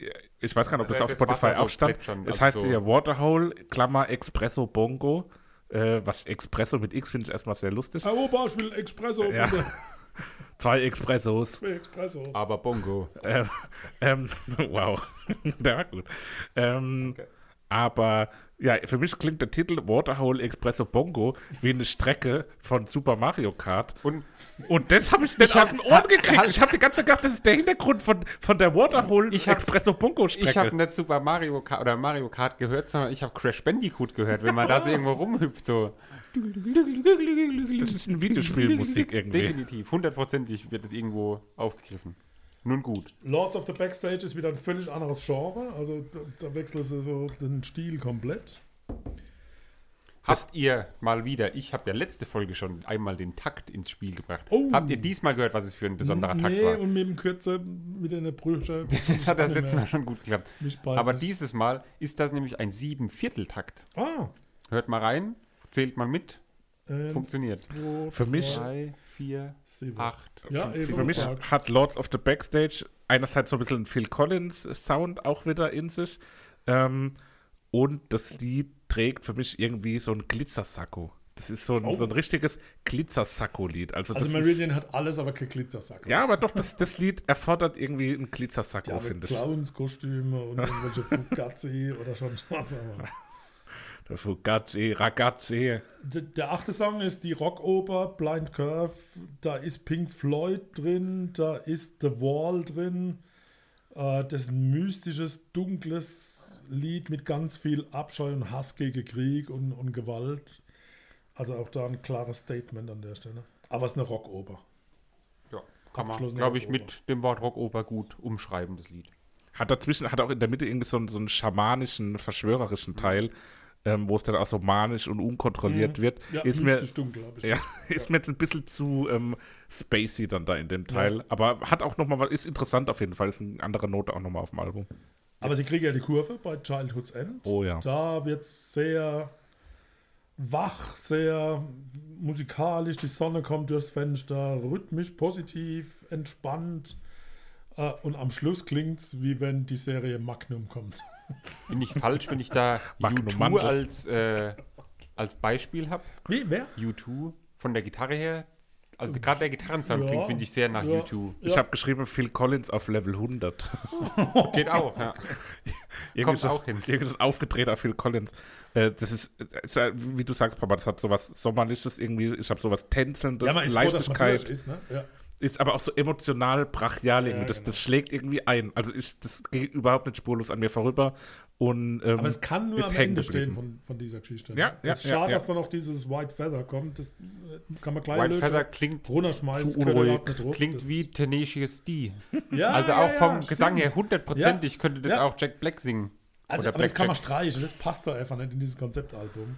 ich weiß gar nicht, ob das Ja, auf das Spotify auch stand. Es heißt so- ja Waterhole, Klammer, Espresso Bongo. Äh, was Espresso mit X finde ich erstmal sehr lustig. Herr Opa, ich will Espresso, Ja. bitte. Zwei Espressos. Zwei Espresso. Aber Bongo. Ähm, ähm, wow, der war gut. Ähm, Okay. Aber ja, für mich klingt der Titel Waterhole Expresso Bongo wie eine Strecke von Super Mario Kart. Und Und das habe ich nicht Ich aus den Ohren gekriegt. Ich habe die ganze Zeit gedacht, das ist der Hintergrund von, von der Waterhole hab- Expresso Bongo ich habe Strecke. nicht Super Mario Kart oder Mario Kart gehört, sondern ich habe Crash Bandicoot gehört, wenn man da so irgendwo rumhüpft. So. Das ist eine Videospielmusik irgendwie. Definitiv, hundertprozentig wird es irgendwo aufgegriffen. Nun gut. Lords of the Backstage ist wieder ein völlig anderes Genre. Also da, da wechseln sie so den Stil komplett. Habt ihr mal wieder, ich habe ja letzte Folge schon einmal den Takt ins Spiel gebracht. Oh. Habt ihr diesmal gehört, was es für ein besonderer Takt nee, war? und mit dem Kürze wieder eine Brüche. Das hat das letzte Mal schon gut geklappt. Aber dieses Mal ist das nämlich ein Sieben-Viertel-Takt. Ah, Hört mal rein, zählt mal mit. Eins, Funktioniert. zwei, Für mich- drei, vier, sieben. acht. Ja, eben Für mich hat Lords of the Backstage einerseits so ein bisschen Phil Collins Sound auch wieder in sich. Ähm, und das Lied trägt für mich irgendwie so ein Glitzersacko. Das ist so ein, Oh. so ein richtiges Glitzersacko-Lied. Also, Also das Meridian hat alles, aber kein Glitzersack. ist, ja, aber doch, das, das Lied erfordert irgendwie ein Glitzersacko, Ja, finde ich. Clownskostüme und irgendwelche Fugazi oder schon was. Aber. Der Fugazi, Ragazzi. Der, der achte Song ist die Rockoper Blind Curve. Da ist Pink Floyd drin, da ist The Wall drin. Äh, das ist ein mystisches, dunkles Lied mit ganz viel Abscheu und Hass gegen Krieg und, und Gewalt. Also auch da ein klares Statement an der Stelle. Aber es ist eine Rockoper. Ja, kann man, glaube ich, mit dem Wort Rockoper gut umschreiben, das Lied. Hat dazwischen, hat auch in der Mitte irgendwie so einen, so einen schamanischen, Mhm. verschwörerischen Teil, ähm, wo es dann auch so manisch und unkontrolliert wird. Ja, ist mir, dunkel, Ja, ist mir jetzt ein bisschen zu ähm, spacey dann da in dem Teil. Aber hat auch nochmal was, ist interessant auf jeden Fall. Ist eine andere Note auch nochmal auf dem Album. Aber sie kriegen ja die Kurve bei Childhood's End. Oh ja. Da wird es sehr wach, sehr musikalisch. Die Sonne kommt durchs Fenster, rhythmisch, positiv, entspannt. Äh, und am Schluss klingt es, wie wenn die Serie Magnum kommt. Bin ich falsch, wenn ich da Magnum U2 Mandel. als, äh, als Beispiel habe? Wie, wer? U2 von der Gitarre her. Also gerade der Gitarrensound Ja, klingt, finde ich, sehr nach ja. U2. Ich habe geschrieben Phil Collins auf Level 100. Geht auch, ja. Irgendwie Kommt so, auch hin. Irgendwie so ein aufgedrehter Phil Collins. Äh, das ist, äh, ist, wie du sagst, Papa, das hat sowas Sommerliches irgendwie. Ich habe sowas Tänzelndes, Ja, man ist froh, dass man Leichtigkeit. ist, ne? Ja. Ist aber auch so emotional brachial irgendwie. das, genau. das schlägt irgendwie ein. Also ich, das geht überhaupt nicht spurlos an mir vorüber. Und, ähm, Aber es kann nur am Ende stehen von, von dieser Geschichte. Ja, ja, es ist schade, ja. dass da noch dieses White Feather kommt. Das äh, kann man gleich White lösen. Feather klingt, runterschmeißen. zu unruhig. klingt Das- wie Tenacious D. ja, Also ja, auch vom Gesang her hundertprozentig könnte das Ja. auch Jack Black singen. Also, Oder aber das kann man streichen, das passt doch einfach nicht in dieses Konzeptalbum.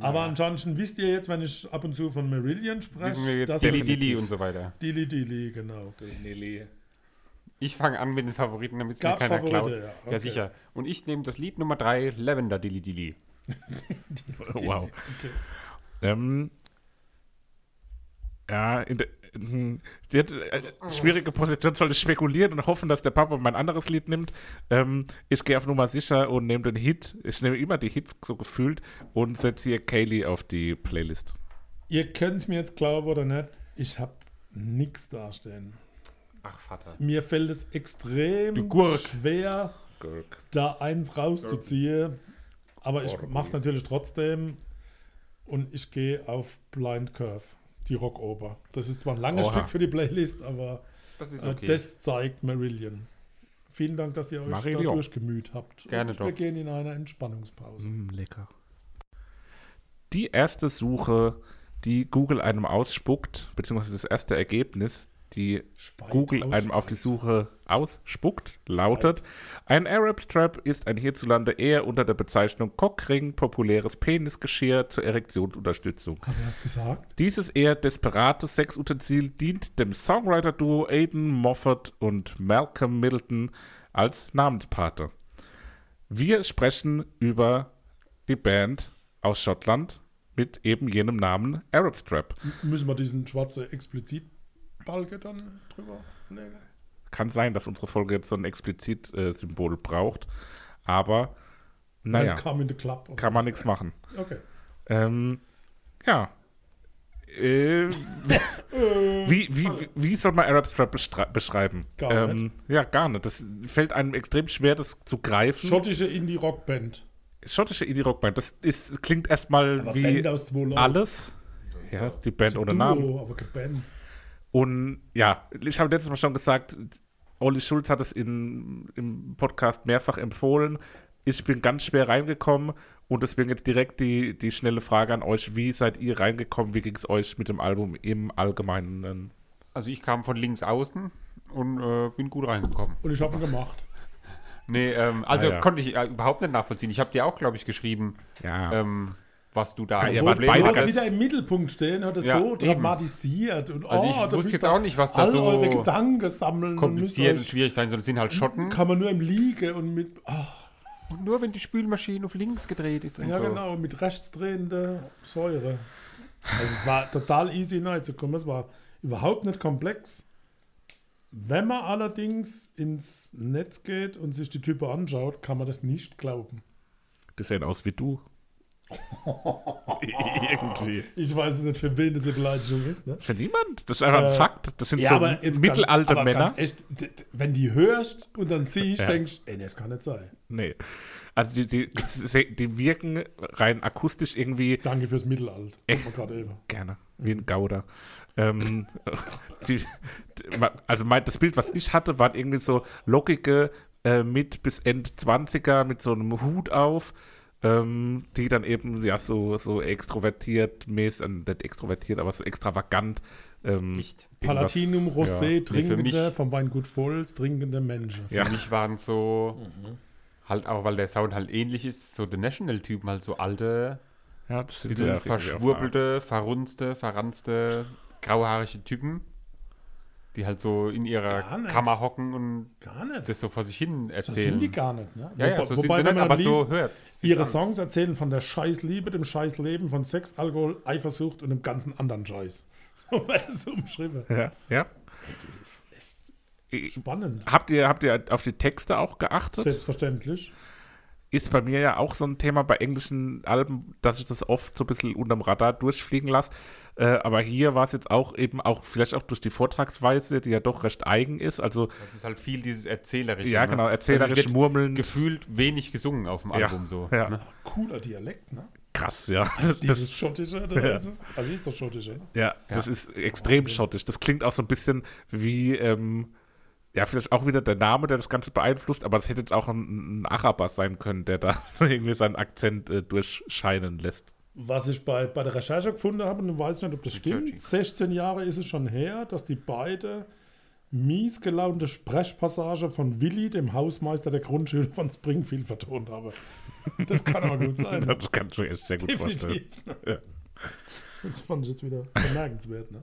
Aber ansonsten wisst ihr jetzt, wenn ich ab und zu von Marillion spreche, Wissen wir jetzt Dilly Dilly und so weiter. Dilly Dilly, genau. Ich fange an mit den Favoriten, damit es mir Gab's keiner Favorite, klaut. ja, Ja, okay. sicher. Und ich nehme das Lied Nummer 3, Lavender Dilly Dilly. wow. Okay. Ähm, ja, in der, die hat, äh, schwierige Position, soll ich spekulieren und hoffen, dass der Papa mein anderes Lied nimmt. Ähm, ich gehe auf Nummer sicher und nehme den Hit. Ich nehme immer die Hits so gefühlt und setze hier Kaylee auf die Playlist. Ihr könnt es mir jetzt glauben oder nicht, ich habe nichts dastehen. Ach, Vater. Mir fällt es extrem Gurk. schwer, Gurk. da eins rauszuziehen. Aber ich Gurk. mache es natürlich trotzdem. Und ich gehe auf Blind Curve, die Rockoper. Das ist zwar ein langes Oha. Stück für die Playlist, aber Das ist äh, okay. das zeigt Marillion. Vielen Dank, dass ihr euch Marillion. da durchgemüht habt. Gerne Und doch. wir gehen in eine Entspannungspause. Mm, lecker. Die erste Suche, die Google einem ausspuckt, beziehungsweise das erste Ergebnis, die Speit Google einem auf die Suche ausspuckt, lautet: Ein Arab Strap ist ein hierzulande eher unter der Bezeichnung Cockring populäres Penisgeschirr zur Erektionsunterstützung. Hat er das gesagt? Dieses eher desperate Sexutensil dient dem Songwriter-Duo Aidan Moffat und Malcolm Middleton als Namenspate. Wir sprechen über die Band aus Schottland mit eben jenem Namen Arab Strap. M- Müssen wir diesen schwarzen Explizitbalke dann drüber legen? Kann sein, dass unsere Folge jetzt so ein Explizit-Symbol braucht, aber naja, Club. kann man nichts machen. Okay. Ähm, ja. Äh, wie, wie, wie, wie soll man Arab Strap beschreiben? Gar ähm, Ja, gar nicht. Das fällt einem extrem schwer, das zu greifen. Schottische Indie-Rock-Band. Schottische Indie-Rock-Band. Das ist, klingt erstmal wie alles. Ja, die Band ohne Duo, Namen. aber keine Band. Und ja, ich habe letztes Mal schon gesagt, Olli Schulz hat es in, im Podcast mehrfach empfohlen. Ich bin ganz schwer reingekommen und deswegen jetzt direkt die, die schnelle Frage an euch. Wie seid ihr reingekommen? Wie ging es euch mit dem Album im Allgemeinen? Also ich kam von links außen und äh, bin gut reingekommen. Und ich habe ihn gemacht. Nee, ähm, also Ah, ja. konnte ich äh, überhaupt nicht nachvollziehen. Ich habe dir auch, glaube ich, geschrieben, Ja, ähm, was du da wart Problem beide hattest. wieder im Mittelpunkt stehen, hat es Ja, so eben. dramatisiert. Und, Also ich oh, da wusste jetzt auch nicht, was da all so eure Gedanken sammeln. und kompliziert und schwierig sein soll. Es sind halt Schotten. Kann man nur im Liege und mit, ah, Und nur wenn die Spülmaschine auf links gedreht ist und ja so. genau, mit rechts drehender Säure. Also es war total easy reinzukommen. Es war überhaupt nicht komplex. Wenn man allerdings ins Netz geht und sich die Typen anschaut, kann man das nicht glauben. Die sehen aus wie du. Irgendwie. Ich weiß nicht, für wen diese Beleidigung ist. Ne? Für niemand. Das ist einfach ein Äh, Fakt. Das sind Ja, so mittelalte ganz, Männer. Echt, wenn die hörst und dann siehst, Ja. denkst ey, nee, das kann nicht sein. Nee. Also die, die, die, wirken rein akustisch irgendwie Danke fürs gerade eben. gerne, wie ein Gauder. Ähm, die, also mein, das Bild, was ich hatte, waren irgendwie so lockige äh, mit bis Ende 20er mit so einem Hut auf, ähm, die dann eben ja so, so extrovertiert, mäßig, äh, nicht extrovertiert, aber so extravagant. Ähm, Palatinum Rosé, Ja. trinkende, mich- vom Weingut Volz, trinkende Menschen. Ja. Für mich waren so, halt auch, weil der Sound halt ähnlich ist, so The National-Typen, halt so alte, ja, das sind bisschen verschwurbelte, verrunzte, verranzte, grauhaarige Typen, die halt so in ihrer. Kammer hocken und das so vor sich hin so erzählen. sind die gar nicht. Ne? ja, ja, so wobei, sind sie nicht, aber liest, so hört's. sich Ihre an. Songs erzählen von der Scheißliebe, dem Scheißleben, von Sex, Alkohol, Eifersucht und dem ganzen anderen Scheiß. So wird es umschrieben. Ja, ja. Spannend. Habt ihr, habt ihr auf die Texte auch geachtet? Selbstverständlich. Ist bei mir ja auch so ein Thema bei englischen Alben, dass ich das oft so ein bisschen unterm Radar durchfliegen lasse. Äh, aber hier war es jetzt auch eben auch, vielleicht auch durch die Vortragsweise, die ja doch recht eigen ist. Also, Das ist halt viel dieses Erzählerische. ja, ne? genau, Also erzählerisch es wird murmeln. Gefühlt wenig gesungen auf dem Ja, Album so. ja. Ne? Cooler Dialekt, ne? Krass, ja. Dieses Schottische, oder Ja. ist es? Also ist doch Schottische. ne? Ja, das ist extrem schottisch. Das klingt auch so ein bisschen wie, ähm, ja, vielleicht auch wieder der Name, der das Ganze beeinflusst, aber das hätte jetzt auch ein, ein Araber sein können, der da irgendwie seinen Akzent äh, durchscheinen lässt. Was ich bei, bei der Recherche gefunden habe, und ich weiß nicht, ob das stimmt, Churchy. 16 Jahre ist es schon her, dass die beide mies gelaunte Sprechpassage von Willi, dem Hausmeister der Grundschule von Springfield, vertont haben. Das kann aber gut sein. Das kann ich mir echt sehr gut vorstellen. Definitiv. Ja. Das fand ich jetzt wieder bemerkenswert. Ne?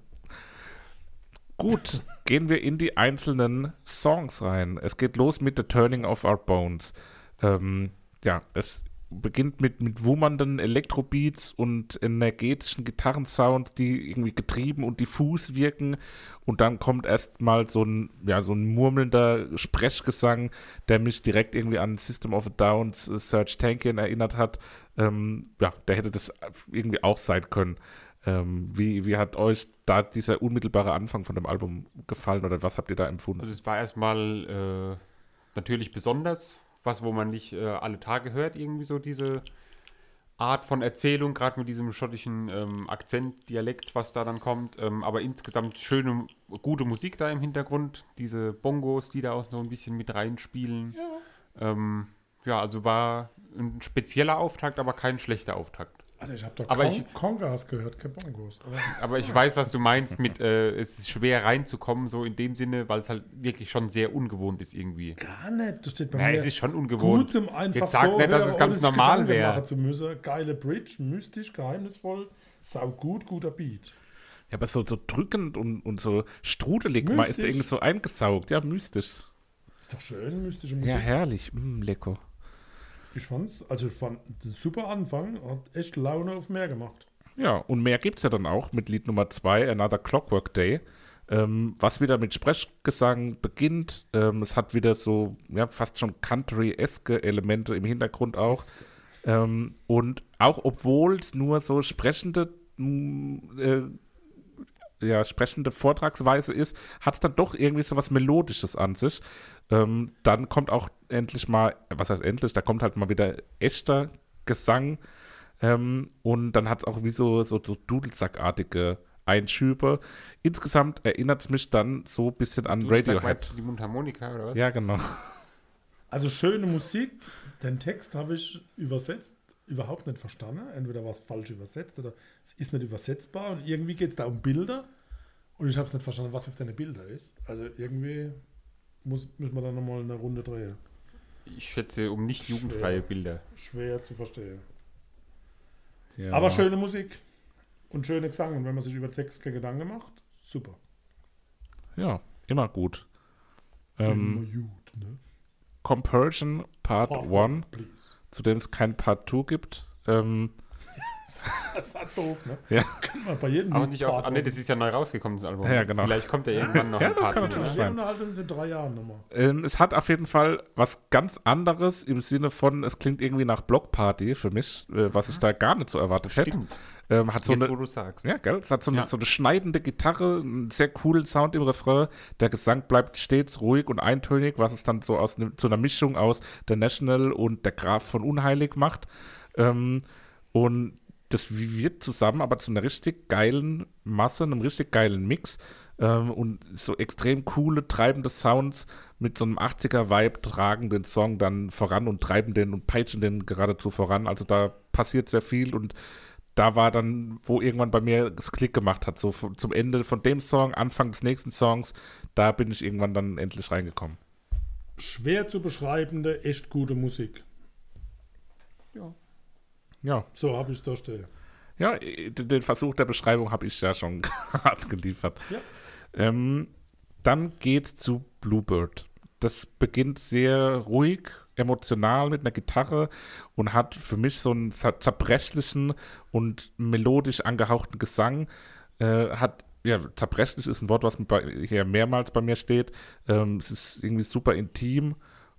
Gut, gehen wir in die einzelnen Songs rein. Es geht los mit The Turning of Our Bones. Ähm, ja, es beginnt mit, mit wummernden Elektrobeats und energetischen Gitarrensounds, die irgendwie getrieben und diffus wirken. Und dann kommt erstmal so ja, so ein murmelnder Sprechgesang, der mich direkt irgendwie an System of a Downs äh, Serge Tankian erinnert hat. Ähm, ja, der hätte das irgendwie auch sein können. Ähm, wie, wie hat euch da dieser unmittelbare Anfang von dem Album gefallen oder was habt ihr da empfunden? Also es war erstmal äh, natürlich besonders, was wo man nicht äh, alle Tage hört, irgendwie so diese Art von Erzählung, gerade mit diesem schottischen ähm, Akzent, Dialekt, was da dann kommt. Ähm, aber insgesamt schöne, gute Musik da im Hintergrund, diese Bongos, die da auch noch ein bisschen mit reinspielen. Ja, ähm, ja also war ein spezieller Auftakt, aber kein schlechter Auftakt. Also ich habe doch Aber Con ich- Congas gehört, keine Bongos. Aber Aber ich weiß, was du meinst mit, äh, es ist schwer reinzukommen, so in dem Sinne, weil es halt wirklich schon sehr ungewohnt ist irgendwie. gar nicht. Das steht bei Ja, mir es ist schon ungewohnt. gut zum einfach Jetzt sag so nicht, dass es ganz normal wäre. machen zu müssen. Geile Bridge, mystisch, geheimnisvoll, sau gut, guter Beat. Ja, aber so, so drückend und, und so strudelig, man ist Mystisch. irgendwie so eingesaugt. Ja, mystisch. Ist doch schön, mystische Musik. Ja, herrlich. Mm, lecker. Ich fand's, also ich fand super Anfang, hat echt Laune auf mehr gemacht. Ja, und mehr gibt es ja dann auch mit Lied Nummer 2, Another Clockwork Day, ähm, was wieder mit Sprechgesang beginnt. Ähm, es hat wieder so, ja, fast schon Country-eske Elemente im Hintergrund auch. Ähm, und auch obwohl es nur so sprechende, äh, ja, sprechende Vortragsweise ist, hat es dann doch irgendwie so was Melodisches an sich. Ähm, dann kommt auch endlich mal, was heißt endlich, da kommt halt mal wieder echter Gesang ähm, und dann hat es auch wie so, so, so Dudelsackartige Einschübe. Insgesamt erinnert es mich dann so ein bisschen an Du sagst, Radiohead. Die Mundharmonika oder was? Ja, genau. Also schöne Musik, den Text habe ich übersetzt, überhaupt nicht verstanden. Entweder war es falsch übersetzt oder es ist nicht übersetzbar und irgendwie geht es da um Bilder und ich habe es nicht verstanden, was auf deine Bilder ist. Also irgendwie muss, müssen wir da nochmal eine Runde drehen. Ich schätze um nicht jugendfreie Schwer. Bilder. Schwer zu verstehen. Ja. Aber schöne Musik und schöne Gesang. Und wenn man sich über Text keine Gedanken macht, super. Ja, immer gut. Ähm, Immer gut, ne? Compersion Part Part 1, Please. zu dem es kein Part 2 gibt. Ähm, Das ist halt doof, ne? Ja. Kann man bei jedem Aber nicht auf. Part Ah, nee, das ist ja neu rausgekommen, das Album. Ja, genau. Vielleicht kommt ja irgendwann noch Ja, ein das paar kann natürlich Wir ne? sein. uns in drei Jahren nochmal. Ähm, es hat auf jeden Fall was ganz anderes im Sinne von, es klingt irgendwie nach Blockparty für mich, äh, was ich da gar nicht so erwartet hätte. Stimmt. Ähm, hat so Jetzt, eine, wo du sagst. ja, gell? Es hat so eine, Ja. so eine schneidende Gitarre, einen sehr coolen Sound im Refrain. Der Gesang bleibt stets ruhig und eintönig, was es dann so aus ne, zu einer Mischung aus The National und der Graf von Unheilig macht. Ähm, und das wird zusammen aber zu einer richtig geilen Masse, einem richtig geilen Mix. Ähm, und so extrem coole, treibende Sounds mit so einem 80er-Vibe tragen den Song dann voran und treiben den und peitschen den geradezu voran. Also da passiert sehr viel und da war dann, wo irgendwann bei mir das Klick gemacht hat, so zum Ende von dem Song, Anfang des nächsten Songs, da bin ich irgendwann dann endlich reingekommen. Schwer zu beschreibende, echt gute Musik. Ja, So habe ich es da stehen. ja, den Versuch der Beschreibung habe ich ja schon gerade geliefert. Ja. Ähm, dann geht's zu Bluebird. Das beginnt sehr ruhig, emotional mit einer Gitarre und hat für mich so einen zer- zerbrechlichen und melodisch angehauchten Gesang. Äh, hat, ja, zerbrechlich ist ein Wort, was bei, hier mehrmals bei mir steht. Ähm, es ist irgendwie super intim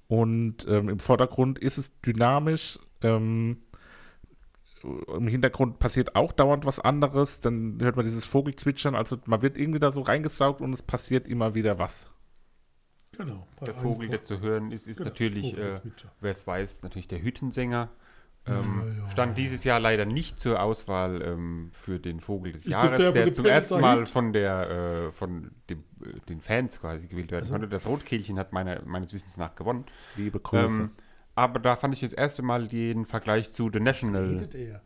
und ähm, im Vordergrund ist es dynamisch. Ähm, im Hintergrund passiert auch dauernd was anderes, dann hört man dieses Vogelzwitschern, also man wird irgendwie da so reingesaugt und es passiert immer wieder was. Genau. bei Der Vogel, der zu hören ist, ist Genau, natürlich, äh, wer es weiß, natürlich der Hüttensänger. Ähm, Ja, ja. Stand dieses Jahr leider nicht zur Auswahl ähm, für den Vogel des Ist Jahres, der, der, zum ersten Mal von der äh, von dem, äh, den Fans quasi gewählt werden Also. konnte. Das Rotkehlchen hat meiner, meines Wissens nach gewonnen. Liebe Grüße. Ähm, aber da fand ich das erste Mal den Vergleich zu The National. Redet er.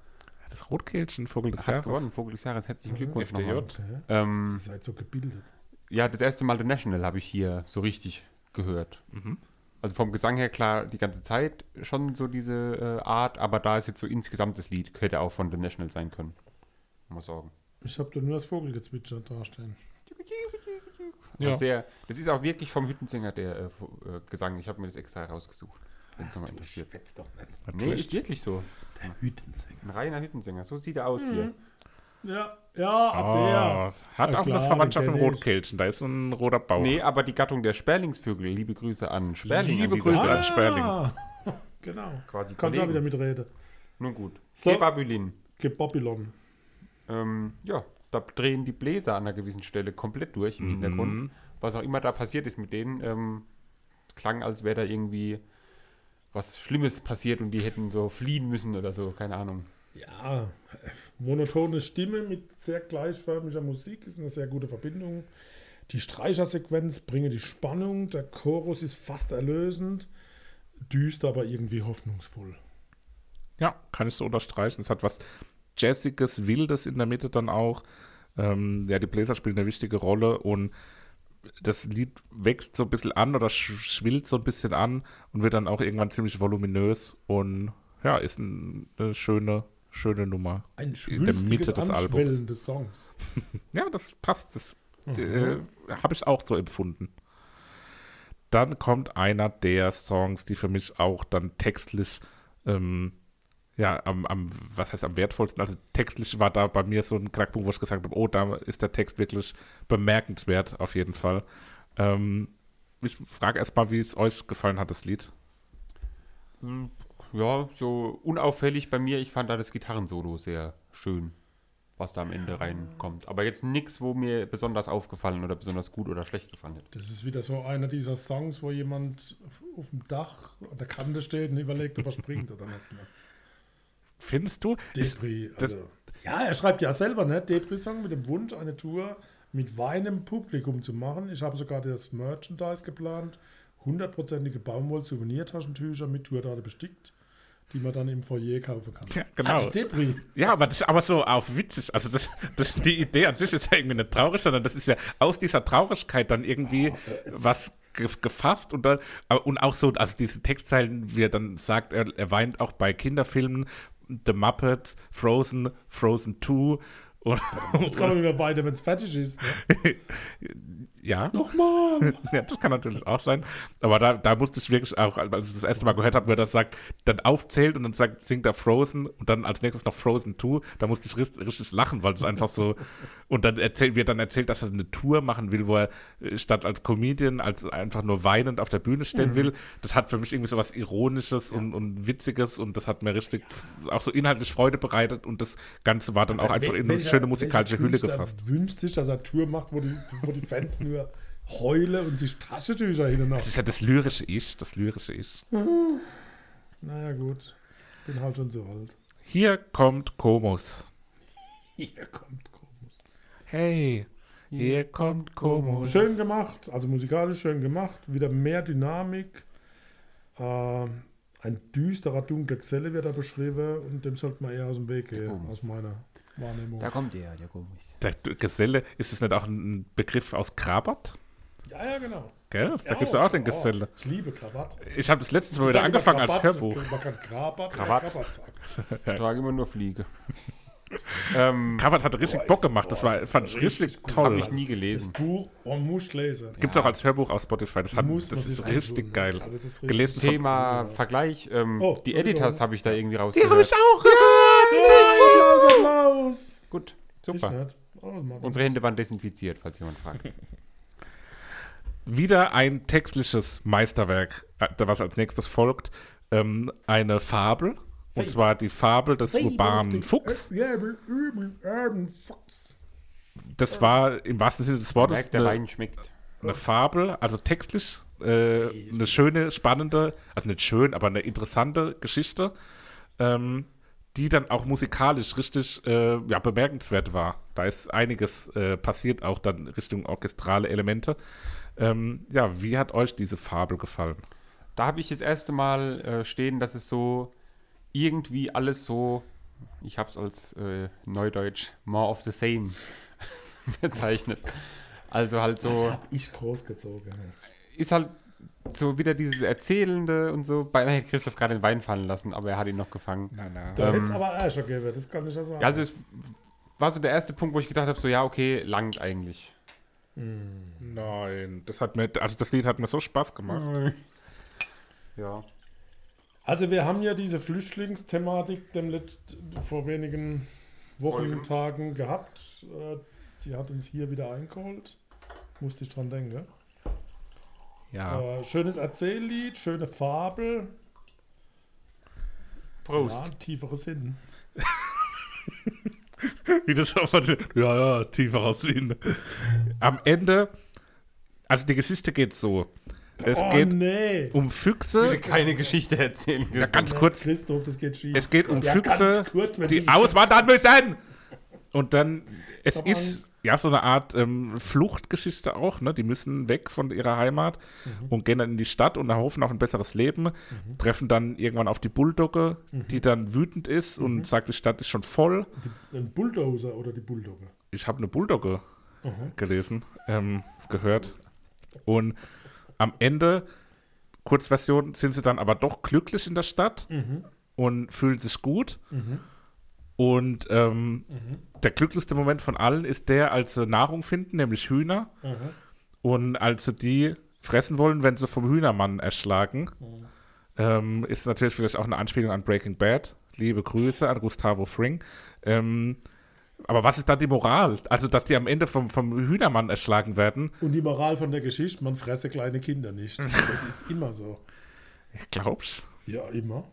das Rotkehlchen, Vogel des Hat Jahres. gewonnen, Vogel des Jahres. Herzlichen Glückwunsch FDJ. nochmal. Okay. Ähm, Ihr seid so gebildet. ja, das erste Mal The National habe ich hier so richtig gehört. Mhm. Also vom Gesang her klar die ganze Zeit schon so diese äh, Art, aber da ist jetzt so insgesamt das Lied, hätte auch von The National sein können. Muss sagen. Ich habe da nur das Vogelgezwitscher dastehen. Ja. Sehr, das ist auch wirklich vom Hüttensänger der äh, äh, Gesang. Ich habe mir das extra herausgesucht, wenn es nochmal interessiert. schwätzt doch nicht. Nee, ist wirklich so. Hütensänger. Ein reiner Hüttensänger. So sieht er aus Mhm. hier. Ja, ja, ab der. Ah, hat Ja, auch klar, eine Verwandtschaft ich. Rotkehlchen, da ist ein roter Bauch. Nee, aber die Gattung der Sperlingsvögel. Liebe Grüße an Sperling. Liebe an Grüße Stelle. an Sperling. Ah, genau. Quasi Kannst auch wieder mitreden. Nun gut. So. Kebabylin. Gebobylon. Ähm, ja, da drehen die Bläser an einer gewissen Stelle komplett durch im Hintergrund. Was auch immer da passiert ist mit denen, ähm, klang, als wäre da irgendwie was Schlimmes passiert und die hätten so fliehen müssen oder so, keine Ahnung. Ja, monotone Stimme mit sehr gleichförmiger Musik ist eine sehr gute Verbindung. Die Streichersequenz bringe die Spannung, der Chorus ist fast erlösend, düster, aber irgendwie hoffnungsvoll. Ja, kann ich so unterstreichen. Es hat was Jazziges, Wildes in der Mitte dann auch. Ähm, ja, die Bläser spielen eine wichtige Rolle und das Lied wächst so ein bisschen an oder sch schwillt so ein bisschen an und wird dann auch irgendwann ziemlich voluminös und ja, ist ein, eine schöne, schöne Nummer. Ein In der Mitte des Albums. Des Songs. Ja, das passt. Das Mhm. äh, habe ich auch so empfunden. Dann kommt einer der Songs, die für mich auch dann textlich, ähm, ja, am, am, was heißt am wertvollsten, also textlich war da bei mir so ein Knackpunkt, wo ich gesagt habe, oh, da ist der Text wirklich bemerkenswert, auf jeden Fall. Ähm, ich frage erstmal, wie es euch gefallen hat, das Lied. Hm, Ja, so unauffällig bei mir. Ich fand da das Gitarrensolo sehr schön, was da am Ende reinkommt. Aber jetzt nichts, wo mir besonders aufgefallen oder besonders gut oder schlecht gefallen hat. Das ist wieder so einer dieser Songs, wo jemand auf, auf dem Dach an der Kante steht und überlegt, ob er springt oder nicht. Ne? Findest du? Depri, das- also, ja, er schreibt ja selber, ne? Depri-Song mit dem Wunsch, eine Tour mit weinem Publikum zu machen. Ich habe sogar das Merchandise geplant. Hundertprozentige Baumwoll-Souvenirtaschentücher mit Tourdate bestickt, die man dann im Foyer kaufen kann. Ja, genau. Also Depri. Ja, aber das ist aber so auf witzig. Also das, das, die Idee an sich ist ja irgendwie nicht traurig, sondern das ist ja aus dieser Traurigkeit dann irgendwie was ge gefasst und dann aber- und auch so, also diese Textzeilen, wie er dann sagt, er, er weint auch bei Kinderfilmen, The Muppets, Frozen, Frozen 2 Und, Jetzt kann man wieder weiter, wenn es fertig ist. Ne? ja. Nochmal! ja, das kann natürlich auch sein. Aber da, da musste ich wirklich auch, als ich das erste Mal gehört habe, wer das sagt, dann aufzählt und dann sagt, singt er Frozen und dann als nächstes noch Frozen 2, da musste ich richtig, richtig lachen, weil das einfach so, und dann erzählt, wird dann erzählt, dass er eine Tour machen will, wo er äh, statt als Comedian, als einfach nur weinend auf der Bühne stehen Mhm. will. Das hat für mich irgendwie so was Ironisches und, und Witziges und das hat mir richtig auch so inhaltlich Freude bereitet und das Ganze war dann auch einfach in schöne musikalische Hülle gefasst. wünscht sich, dass er Tour macht, wo die, wo die Fans nur heulen und sich Taschentücher hin und nach. Das ist ja das lyrische Ich, das lyrische Ich. Naja, gut. Bin halt schon so alt. Hier kommt Komus. Hier kommt Komus. Hey, hier kommt Komus. Schön gemacht, also musikalisch schön gemacht. Wieder mehr Dynamik. Ähm, ein düsterer, dunkler Geselle wird da beschrieben und dem sollte man eher aus dem Weg gehen, aus meiner Wahrnehmung. Da kommt er, der Komus. Der Geselle, ist es nicht auch ein Begriff aus Krabat? Ja, ja, genau. Gell? Da gibt es auch den Oh, Geselle. ich liebe Krawatt. Ich habe das letztes Mal wieder angefangen als Krawatt, Hörbuch. Man kann Krabat Krawatt. oder Krawatt sagen. Ich trage immer nur Fliege. ähm, Krabat hat richtig Boah, Bock gemacht. Das war, fand ich richtig richtig gut. habe toll. ich nie Das gelesen. Buch, man muss lesen. Gibt es auch als Hörbuch auf Spotify. Das, hat, Muss das man ist richtig geil. Also das ist richtig- Gelesen von Thema Ja. Vergleich. Ähm, Oh, die. Editors habe ich da irgendwie Die habe rausgehört. ich auch gehört. Applaus, Applaus. Gut, super. Oh. Unsere Hände waren desinfiziert, falls jemand fragt. Wieder ein textliches Meisterwerk, äh, was als nächstes folgt. Ähm, eine Fabel. Und zwar die Fabel des urbanen Fuchs. Das war im wahrsten Sinne des Wortes eine, Wein schmeckt. eine Fabel, also textlich äh, eine schöne, spannende, also nicht schön, aber eine interessante Geschichte, ähm, die dann auch musikalisch richtig äh, ja, bemerkenswert war. Da ist einiges äh, passiert, auch dann Richtung orchestrale Elemente. Ähm, ja, wie hat euch diese Fabel gefallen? Da habe ich das erste Mal äh, stehen, dass es so irgendwie alles so, ich habe es als äh, Neudeutsch more of the same bezeichnet. Also halt Das so, hab ich großgezogen. ist halt so wieder dieses Erzählende und so. Beinahe hätte Christoph gerade den Wein fallen lassen, aber er hat ihn noch gefangen. Na, na. Da hätte es Ähm, aber Ärscher gegeben, das kann ich ja sagen. Ja, also es war so der erste Punkt, wo ich gedacht habe, so ja, okay, langt eigentlich. Nein, das hat mir, also das Lied hat mir so Spaß gemacht. Ja. Also wir haben ja diese Flüchtlingsthematik dem Let vor wenigen Wochen, Folgen. Tagen gehabt. Äh, Die hat uns hier wieder eingeholt. Musste ich dran denken. Ja. Äh, schönes Erzähllied, schöne Fabel. Prost. Ja, tiefere Sinn. Wie das auch ja, ja, tieferer Sinn. Am Ende, also die Geschichte geht so. Es oh geht nee. um Füchse. keine Geschichte erzählen. Ja, ganz kurz. Christoph, das geht schief. Es geht um Ja, Füchse, ganz kurz, die auswandern müssen. Und dann, es ist Angst. Ja so eine Art ähm, Fluchtgeschichte auch, ne? Die müssen weg von ihrer Heimat Mhm. und gehen dann in die Stadt und erhoffen auf ein besseres Leben, treffen dann irgendwann auf die Bulldogge, Mhm. die dann wütend ist und sagt, die Stadt ist schon voll. Die, ein Bulldozer oder die Bulldogge. Ich habe eine Bulldogge Mhm. gelesen, ähm, gehört. Und am Ende, Kurzversion, sind sie dann aber doch glücklich in der Stadt Mhm. und fühlen sich gut. Und ähm, Mhm. der glücklichste Moment von allen ist der, als sie Nahrung finden, nämlich Hühner. Mhm. Und als sie die fressen wollen, wenn sie vom Hühnermann erschlagen, Mhm. ähm, ist natürlich vielleicht auch eine Anspielung an Breaking Bad. Liebe Grüße an Gustavo Fring. Ähm, aber was ist da die Moral? Also, dass die am Ende vom, vom Hühnermann erschlagen werden? Und die Moral von der Geschichte, man fresse kleine Kinder nicht. Das ist immer so. Ich glaub's. Ja, immer.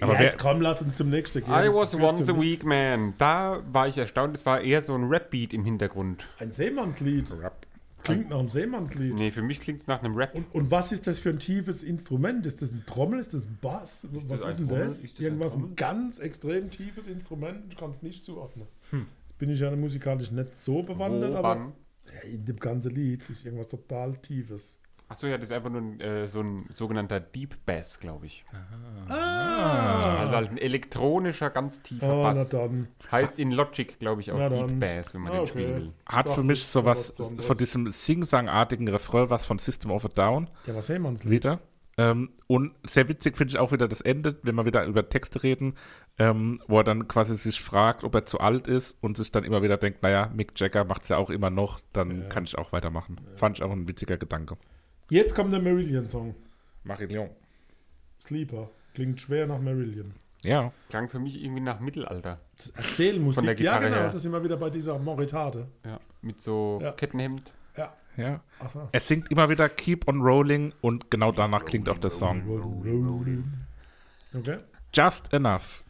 Aber ja, jetzt komm, lass uns zum nächsten gehen. I was once a weak man. Da war ich erstaunt, es war eher so ein Rap-Beat im Hintergrund. Ein Seemannslied. Klingt nach einem Seemannslied. Nee, für mich klingt es nach einem Rap. Und, und was ist das für ein tiefes Instrument? Ist das ein Trommel? Ist das ein Bass? was das ist ein denn Trommel? das? Ist das ein Irgendwas, ein, Trommel? ganz extrem tiefes Instrument. Ich kann es nicht zuordnen. Hm. Jetzt bin ich ja musikalisch nicht so bewandert, Wo, aber wann? ja, in dem ganzen Lied ist irgendwas total Tiefes. Achso, ja, das ist einfach nur ein, äh, so ein sogenannter Deep Bass, glaube ich. Ah, Also halt ein elektronischer, ganz tiefer ah na Bass. dann. Heißt in Logic, glaube ich, auch Na Deep dann. Bass, wenn man Ah, den okay. spielen will. Hat Doch, für mich sowas von diesem Sing-Sang-artigen Refrain was von System of a Down Ja, was Seemannslied? wieder. Ähm, und sehr witzig finde ich auch wieder das Ende, wenn wir wieder über Texte reden, ähm, wo er dann quasi sich fragt, ob er zu alt ist und sich dann immer wieder denkt, naja, Mick Jagger macht es ja auch immer noch, dann Ja. kann ich auch weitermachen. Fand ich auch ein witziger Gedanke. Jetzt kommt der Marillion-Song. Marillion. Sleeper. Klingt schwer nach Marillion. Ja, Klang für mich irgendwie nach Mittelalter. Das Erzählmusik. Von der ja, Gitarre genau. her. Das sind wir wieder bei dieser Moritade. Ja. Mit so Ja. Kettenhemd. Ja. ja. Achso. Er singt immer wieder Keep on Rolling und genau danach klingt auch der Song. Okay. Just Enough.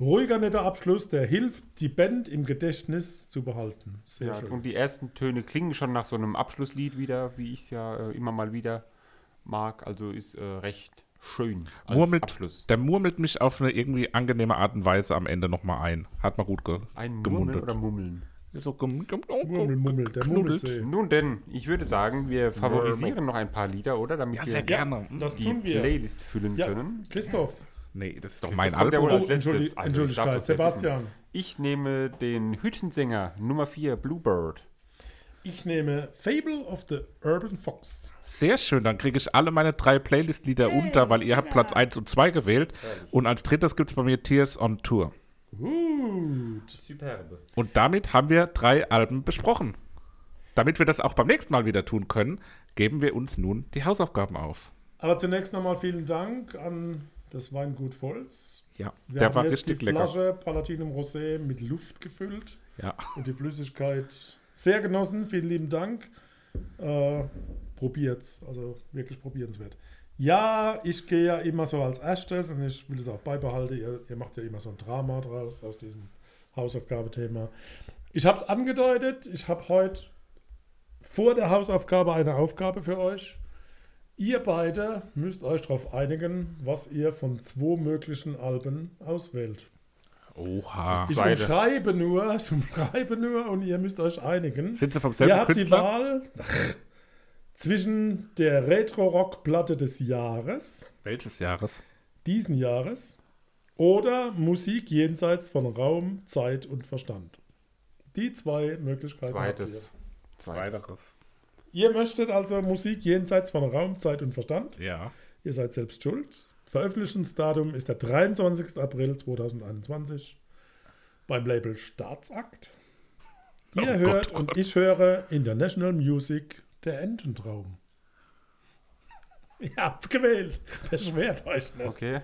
Ruhiger, netter Abschluss, der hilft, die Band im Gedächtnis zu behalten. Sehr Ja, schön. und die ersten Töne klingen schon nach so einem Abschlusslied wieder, wie ich es ja äh, immer mal wieder mag. Also ist äh, recht schön als Murmelt, Abschluss. der murmelt mich auf eine irgendwie angenehme Art und Weise am Ende nochmal ein. Hat mal gut ge Ein Murmeln gemundet. oder Mummeln? so gem gem Mummel, Mummel, der. Mummelsee. Nun denn, ich würde sagen, wir favorisieren noch ein paar Lieder, oder? Damit Ja, wir sehr gerne. Das die tun wir. Playlist füllen Ja, können. Christoph. Nee, das ist doch Das mein ja Album. wohl als letztes. Also, nicht Sebastian. Ich nehme den Hüttensänger Nummer 4, Bluebird. Ich nehme Fable of the Urban Fox. Sehr schön, dann kriege ich alle meine drei Playlist-Lieder unter, weil ihr habt Platz 1 und 2 gewählt. Und als drittes gibt es bei mir Tears on Tour. Gut. Superbe. Und damit haben wir drei Alben besprochen. Damit wir das auch beim nächsten Mal wieder tun können, geben wir uns nun die Hausaufgaben auf. Aber zunächst nochmal vielen Dank an das Weingut Volz. Ja, Wir der haben war jetzt richtig die lecker. Flasche Palatinum Rosé mit Luft gefüllt Ja. und die Flüssigkeit sehr genossen. Vielen lieben Dank. Äh, probiert's, also wirklich probierenswert. Ja, ich gehe ja immer so als erstes und ich will es auch beibehalten. Ihr, ihr macht ja immer so ein Drama draus aus diesem Hausaufgabethema. Ich habe es angedeutet, ich habe heute vor der Hausaufgabe eine Aufgabe für euch. Ihr beide müsst euch darauf einigen, was ihr von zwei möglichen Alben auswählt. Oha. Ich Zweite. umschreibe nur, ich umschreibe nur und ihr müsst euch einigen. Sind sie vom Ihr selben habt die Künstler? Wahl zwischen der Retro-Rock-Platte des Jahres, Welches Jahres? diesen Jahres, oder Musik jenseits von Raum, Zeit und Verstand. Die zwei Möglichkeiten habt ihr. Zweites. Zweites. Ihr möchtet also Musik jenseits von Raum, Zeit und Verstand. Ja. Ihr seid selbst schuld. Veröffentlichungsdatum ist der 23. April 2021 beim Label Staatsakt. Ihr Oh hört Gott, oh und Gott. ich höre International Music der Ententraum. Ihr habt gewählt. Beschwert euch nicht. Okay.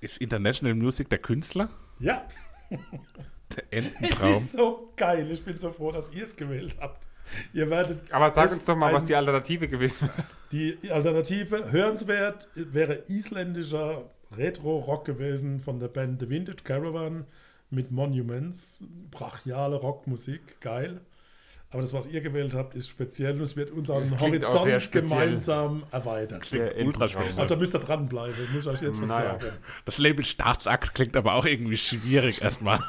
Ist International Music der Künstler? Ja, Der es Ententraum. ist so geil. Ich bin so froh, dass ihr es gewählt habt. Ihr werdet. Aber sag uns doch mal, was ein- die Alternative gewesen wäre. Die Alternative, hörenswert, wäre isländischer Retro-Rock gewesen von der Band The Vintage Caravan mit Monuments. Brachiale Rockmusik, geil. Aber das, was ihr gewählt habt, ist speziell und es wird unseren klingt Horizont gemeinsam erweitert. Speziell. Also, da müsst ihr dranbleiben, muss ich euch jetzt schon Naja. sagen. Das Label Staatsakt klingt aber auch irgendwie schwierig erstmal.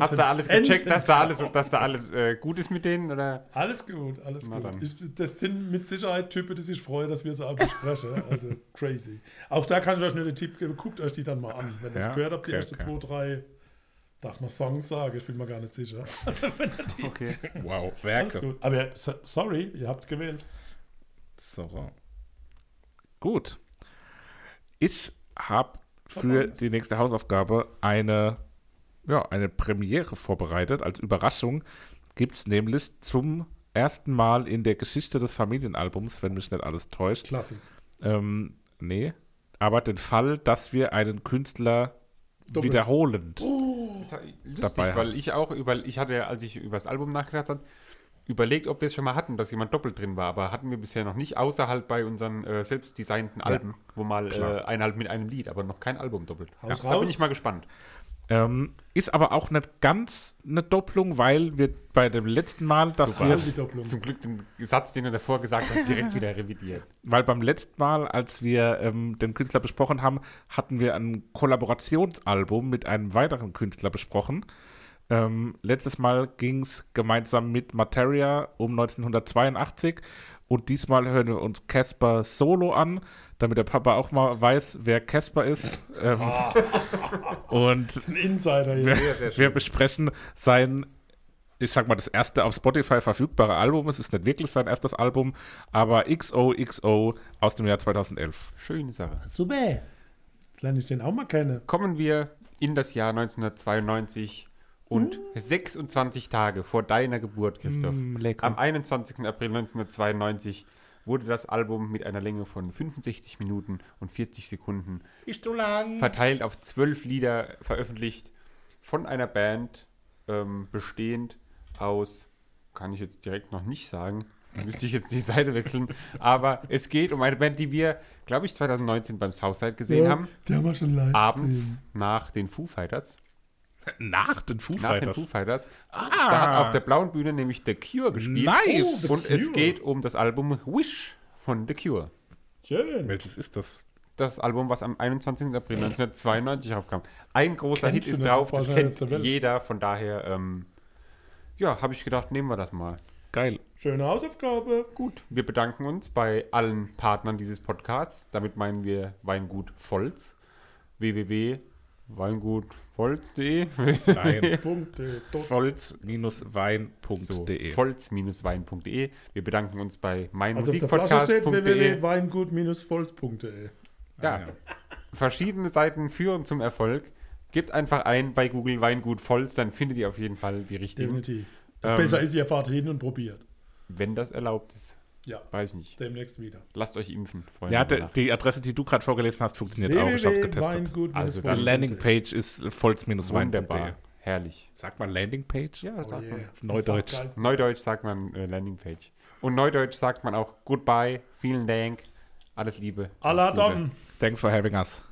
Hast du alles gecheckt, dass da alles, dass da alles äh, gut ist mit denen? Oder? Alles gut, alles Na gut. Ich, das sind mit Sicherheit Typen, die sich freuen, dass wir sie auch besprechen. Also crazy. Auch da kann ich euch nur den Tipp geben, guckt euch die dann mal an. Wenn ihr es Ja, gehört habt, die okay, ersten okay. zwei, drei, darf man Songs sagen, ich bin mir gar nicht sicher. Also wenn die, Okay. Wow, Werke. Aber so- sorry, ihr habt gewählt. So. Gut. Ich habe für die nächste Hausaufgabe eine, ja, eine Premiere vorbereitet. Als Überraschung gibt es nämlich zum ersten Mal in der Geschichte des Familienalbums, wenn mich nicht alles täuscht, Klassik. ähm, nee, aber den Fall, dass wir einen Künstler Doppelt. wiederholend war lustig, Dabei weil ich auch über, ich hatte, als ich über das Album nachgedacht habe, überlegt, ob wir es schon mal hatten, dass jemand doppelt drin war, aber hatten wir bisher noch nicht, außer halt bei unseren äh, selbst designten Alben, wo mal äh, ein mit einem Lied, aber noch kein Album doppelt. Haus Da raus. bin ich mal gespannt. Ähm, ist aber auch nicht ganz eine Doppelung, weil wir bei dem letzten Mal, dass Super. wir, Voll die Doppelung. Zum Glück den Satz, den du davor gesagt hast, direkt wieder revidiert. weil beim letzten Mal, als wir ähm, den Künstler besprochen haben, hatten wir ein Kollaborationsalbum mit einem weiteren Künstler besprochen. Ähm, letztes Mal ging es gemeinsam mit Materia um 1982 und diesmal hören wir uns Casper Solo an, damit der Papa auch mal weiß, wer Casper ist. Ähm, und Ein Insider hier. Sehr, sehr wir besprechen sein ich sag mal, das erste auf Spotify verfügbare Album. Es ist nicht wirklich sein erstes Album, aber XOXO aus dem Jahr 2011. Schöne Sache. Super. Jetzt lerne ich den auch mal kennen. Kommen wir in das Jahr 1992 und 26 Tage vor deiner Geburt, Christoph. Mm. Am 21. April 1992 wurde das Album mit einer Länge von 65 Minuten und 40 Sekunden Ist so verteilt auf zwölf Lieder veröffentlicht von einer Band ähm, bestehend aus, kann ich jetzt direkt noch nicht sagen, müsste ich jetzt die Seite wechseln, aber es geht um eine Band, die wir, glaube ich, 2019 beim Southside gesehen haben, Die haben wir schon live. abends gesehen. nach den Foo Fighters. Nach den Foo Nach den Fighters. Foo Fighters. Ah. Da hat auf der blauen Bühne nämlich The Cure gespielt. Nice. Oh, Und es Cure. geht um das Album Wish von The Cure. Schön. Welches ist das? Das Album, was am 21. April 1992 aufkam. Ein großer Kennst Hit ist drauf, das kennt jeder. Von daher, ähm, ja, habe ich gedacht, nehmen wir das mal. Geil. Schöne Hausaufgabe. Gut, wir bedanken uns bei allen Partnern dieses Podcasts. Damit meinen wir Weingut Volz, Nein. Dot. Volz-wein.de. volz-wein.de. Wir bedanken uns bei Also auf der Flasche steht meinmusikpodcast.de. www.weingut-volz.de. Ja, Ah, ja. verschiedene Seiten führen zum Erfolg. Gebt einfach ein bei Google Weingut Volz, dann findet ihr auf jeden Fall die richtigen. Definitiv. Ähm, Besser ist, ihr fahrt hin und probiert. Wenn das erlaubt ist. Ja, Weiß ich nicht. demnächst wieder. Lasst euch impfen, Freunde. Ja, de, die Adresse, die du gerade vorgelesen hast, funktioniert auch. Ich hab's getestet. Also Die Landingpage ist volz-wein.de. Wunderbar. Herrlich. Sagt man Landingpage? Ja, Oh sagt man. yeah. Neudeutsch. Fachgeist. Neudeutsch sagt man äh, Landingpage. Und Neudeutsch sagt man auch Goodbye, vielen Dank, alles Liebe. Gute. Dom. Thanks for having us.